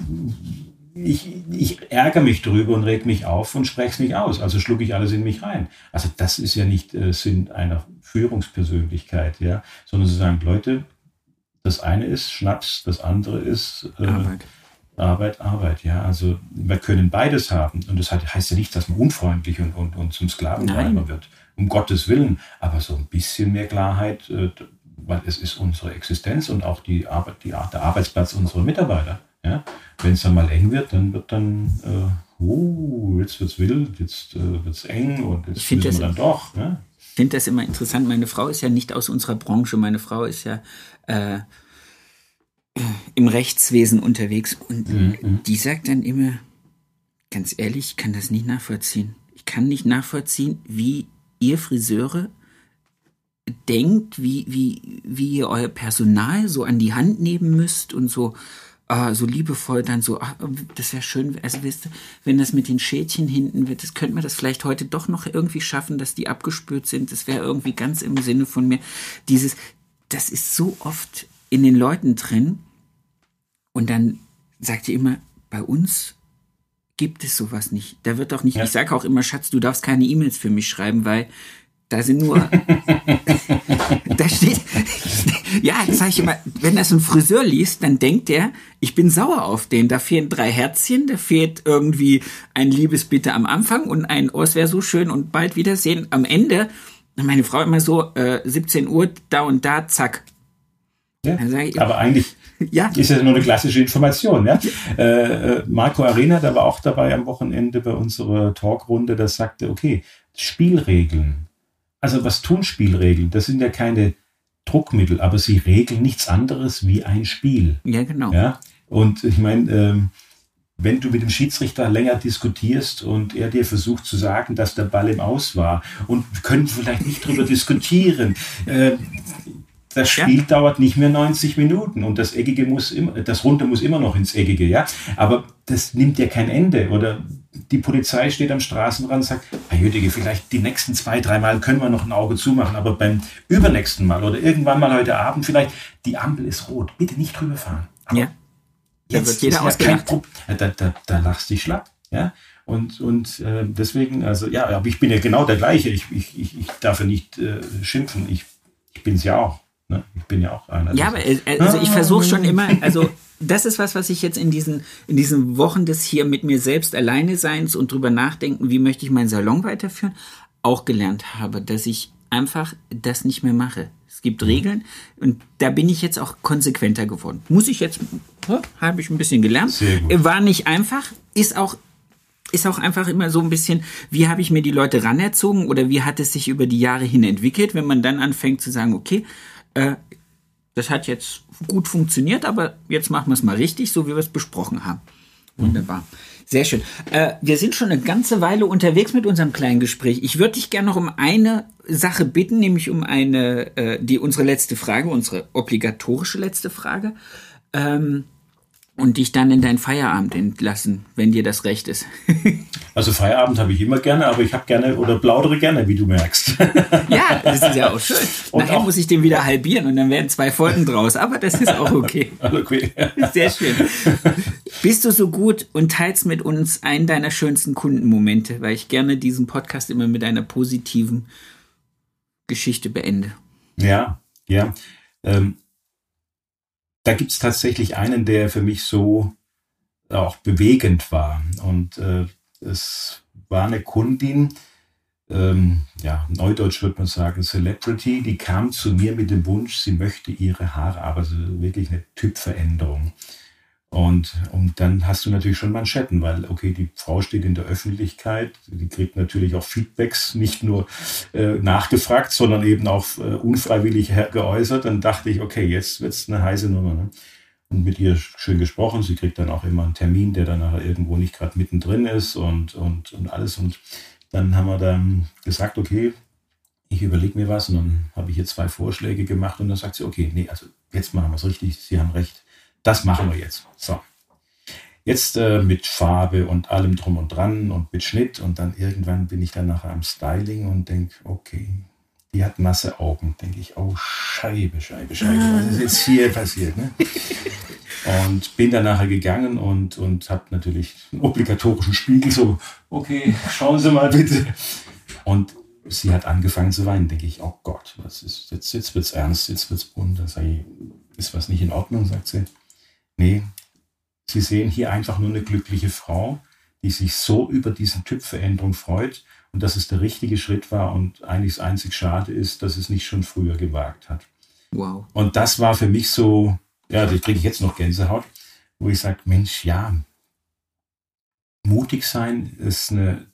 ich, ich ärgere mich drüber und reg mich auf und spreche es nicht aus. Also schlucke ich alles in mich rein. Also das ist ja nicht äh, Sinn einer Führungspersönlichkeit, ja, sondern zu sagen, Leute, das eine ist Schnaps, das andere ist äh, Arbeit. Arbeit, Arbeit, ja. Also wir können beides haben. Und das heißt ja nicht, dass man unfreundlich und, und, und zum Sklaventreiber wird. Um Gottes Willen. Aber so ein bisschen mehr Klarheit, äh, weil es ist unsere Existenz und auch die Arbeit, die, der Arbeitsplatz unserer Mitarbeiter. Ja? Wenn es dann mal eng wird, dann wird dann, äh, oh, jetzt wird es wild, jetzt äh, wird es eng und jetzt müssen wir dann doch. Ja? Ich finde das immer interessant. Meine Frau ist ja nicht aus unserer Branche. Meine Frau ist ja äh, im Rechtswesen unterwegs und mhm. die sagt dann immer, ganz ehrlich, ich kann das nicht nachvollziehen. Ich kann nicht nachvollziehen, wie ihr Friseure denkt, wie, wie, wie ihr euer Personal so an die Hand nehmen müsst und so, äh, so liebevoll dann so, ach, das wäre schön, also wisst ihr, wenn das mit den Schädchen hinten wird, das könnte man das vielleicht heute doch noch irgendwie schaffen, dass die abgespürt sind. Das wäre irgendwie ganz im Sinne von mir. Dieses, das ist so oft in den Leuten drin. Und dann sagt ihr immer, bei uns gibt es sowas nicht. Da wird doch nicht, ja. ich sage auch immer, Schatz, du darfst keine E-Mails für mich schreiben, weil da sind nur, da steht, ja, das sage ich immer, wenn das ein Friseur liest, dann denkt er, ich bin sauer auf den. Da fehlen drei Herzchen, da fehlt irgendwie ein Liebesbitte am Anfang und ein, oh, es wäre so schön und bald Wiedersehen am Ende. Meine Frau immer so, äh, 17 Uhr, da und da, zack. Ja, aber eigentlich ja. ist ja nur eine klassische Information. Ja? Äh, äh, Marco Arena, der war auch dabei am Wochenende bei unserer Talkrunde, der sagte, okay, Spielregeln. Also was tun Spielregeln? Das sind ja keine Druckmittel, aber sie regeln nichts anderes wie ein Spiel. Ja, genau. Ja? Und ich meine, ähm, wenn du mit dem Schiedsrichter länger diskutierst und er dir versucht zu sagen, dass der Ball im Aus war und wir können vielleicht nicht drüber diskutieren, äh, das Spiel ja. dauert nicht mehr 90 Minuten und das Eckige muss immer, das Runde muss immer noch ins Eckige, ja. Aber das nimmt ja kein Ende. Oder die Polizei steht am Straßenrand und sagt, Herr Jüdige, vielleicht die nächsten zwei, drei Mal können wir noch ein Auge zumachen, aber beim übernächsten Mal oder irgendwann mal heute Abend vielleicht, die Ampel ist rot, bitte nicht drüber fahren. Aber ja. Jetzt wird jeder ist ja kein da, da, da lachst du dich schlapp, ja. Und, und äh, deswegen, also ja, aber ich bin ja genau der gleiche. Ich, ich, ich, ich darf ja nicht äh, schimpfen. Ich bin es ja auch. Ne? Ich bin ja auch einer. Ja, aber äh, also ich versuche schon immer, also das ist was, was ich jetzt in diesen, in diesen Wochen des hier mit mir selbst alleine Seins und drüber nachdenken, wie möchte ich meinen Salon weiterführen, auch gelernt habe, dass ich einfach das nicht mehr mache. Es gibt mhm. Regeln und da bin ich jetzt auch konsequenter geworden. Muss ich jetzt, habe ich ein bisschen gelernt. War nicht einfach, ist auch ist auch einfach immer so ein bisschen, wie habe ich mir die Leute ranerzogen oder wie hat es sich über die Jahre hin entwickelt, wenn man dann anfängt zu sagen, okay, äh, das hat jetzt gut funktioniert, aber jetzt machen wir es mal richtig, so wie wir es besprochen haben. Wunderbar. Sehr schön. Äh, wir sind schon eine ganze Weile unterwegs mit unserem kleinen Gespräch. Ich würde dich gerne noch um eine Sache bitten, nämlich um eine, äh, die unsere letzte Frage, unsere obligatorische letzte Frage. Ähm, und dich dann in deinen Feierabend entlassen, wenn dir das recht ist. also Feierabend habe ich immer gerne, aber ich habe gerne oder plaudere gerne, wie du merkst. ja, das ist ja auch schön. Und Nachher auch, muss ich den wieder halbieren und dann werden zwei Folgen draus, aber das ist auch okay. okay. Sehr schön. Bist du so gut und teilst mit uns einen deiner schönsten Kundenmomente, weil ich gerne diesen Podcast immer mit einer positiven Geschichte beende. Ja, ja. Ähm, da gibt es tatsächlich einen, der für mich so auch bewegend war. Und äh, es war eine Kundin, ähm, ja, neudeutsch würde man sagen, Celebrity, die kam zu mir mit dem Wunsch, sie möchte ihre Haare, aber so wirklich eine Typveränderung. Und, und dann hast du natürlich schon Manschetten, weil, okay, die Frau steht in der Öffentlichkeit, die kriegt natürlich auch Feedbacks, nicht nur äh, nachgefragt, sondern eben auch äh, unfreiwillig geäußert. Dann dachte ich, okay, jetzt wird's eine heiße Nummer. Ne? Und mit ihr schön gesprochen. Sie kriegt dann auch immer einen Termin, der dann nachher irgendwo nicht gerade mittendrin ist und, und, und alles. Und dann haben wir dann gesagt, okay, ich überlege mir was. Und dann habe ich ihr zwei Vorschläge gemacht und dann sagt sie, okay, nee, also jetzt machen wir es richtig, Sie haben recht das machen wir jetzt. So. Jetzt äh, mit Farbe und allem drum und dran und mit Schnitt und dann irgendwann bin ich dann nachher am Styling und denke, okay, die hat nasse Augen. Denke ich, oh Scheibe, Scheibe, Scheibe, was ist jetzt hier passiert? Ne? Und bin dann nachher gegangen und, und habe natürlich einen obligatorischen Spiegel so, okay, schauen Sie mal bitte. Und sie hat angefangen zu weinen, denke ich, oh Gott, was ist, jetzt, jetzt es ernst, jetzt wird es bunt. Da sage ich, ist was nicht in Ordnung, sagt sie. Nee, Sie sehen hier einfach nur eine glückliche Frau, die sich so über diese Typveränderung freut und dass es der richtige Schritt war und eigentlich das einzig Schade ist, dass es nicht schon früher gewagt hat. Wow. Und das war für mich so, ja, da kriege ich jetzt noch Gänsehaut, wo ich sage, Mensch, ja, mutig sein ist eine,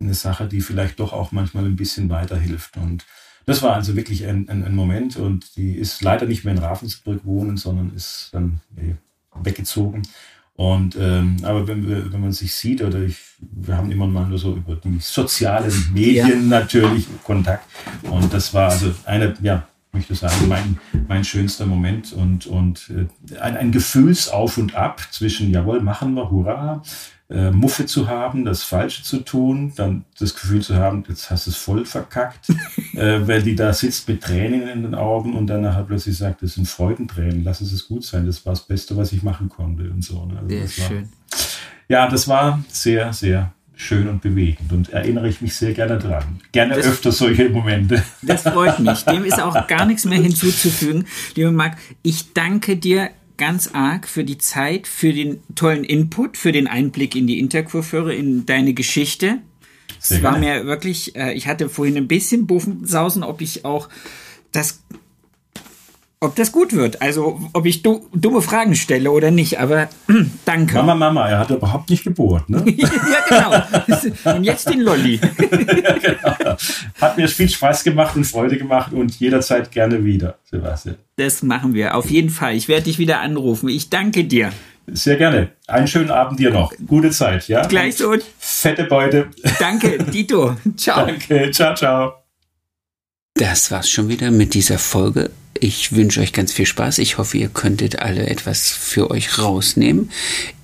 eine Sache, die vielleicht doch auch manchmal ein bisschen weiterhilft. Und das war also wirklich ein, ein, ein, Moment und die ist leider nicht mehr in Ravensburg wohnen, sondern ist dann nee, weggezogen. Und ähm, aber wenn, wir, wenn man sich sieht, oder ich, wir haben immer mal nur so über die sozialen Medien ja. natürlich Kontakt. Und das war also eine, ja, möchte sagen, mein, mein schönster Moment und, und äh, ein, ein Gefühlsauf und Ab zwischen, jawohl, machen wir, hurra, äh, Muffe zu haben, das Falsche zu tun, dann das Gefühl zu haben, jetzt hast du es voll verkackt, äh, weil die da sitzt mit Tränen in den Augen und dann nachher plötzlich sagt, das sind Freudentränen, lass es gut sein, das war das Beste, was ich machen konnte und so. Ne? Also sehr schön. War, ja, das war sehr, sehr schön und bewegend und erinnere ich mich sehr gerne dran. Gerne das, öfter solche Momente. Das freut mich. Dem ist auch gar nichts mehr hinzuzufügen. Lieber Marc, ich danke dir ganz arg für die Zeit, für den tollen Input, für den Einblick in die Interkurfeure, in deine Geschichte. es war mir wirklich, äh, ich hatte vorhin ein bisschen Buffensausen, ob ich auch das ob das gut wird. Also, ob ich du, dumme Fragen stelle oder nicht, aber danke. Mama, Mama, er hat überhaupt nicht gebohrt, ne? ja, genau. Und jetzt den Lolli. genau. Hat mir viel Spaß gemacht und Freude gemacht und jederzeit gerne wieder, Sebastian. Das machen wir, auf jeden Fall. Ich werde dich wieder anrufen. Ich danke dir. Sehr gerne. Einen schönen Abend dir noch. Gute Zeit, ja? Gleich so. Fette Beute. Danke, Dito. Ciao. Danke, ciao, ciao. Das war's schon wieder mit dieser Folge. Ich wünsche euch ganz viel Spaß. Ich hoffe, ihr könntet alle etwas für euch rausnehmen.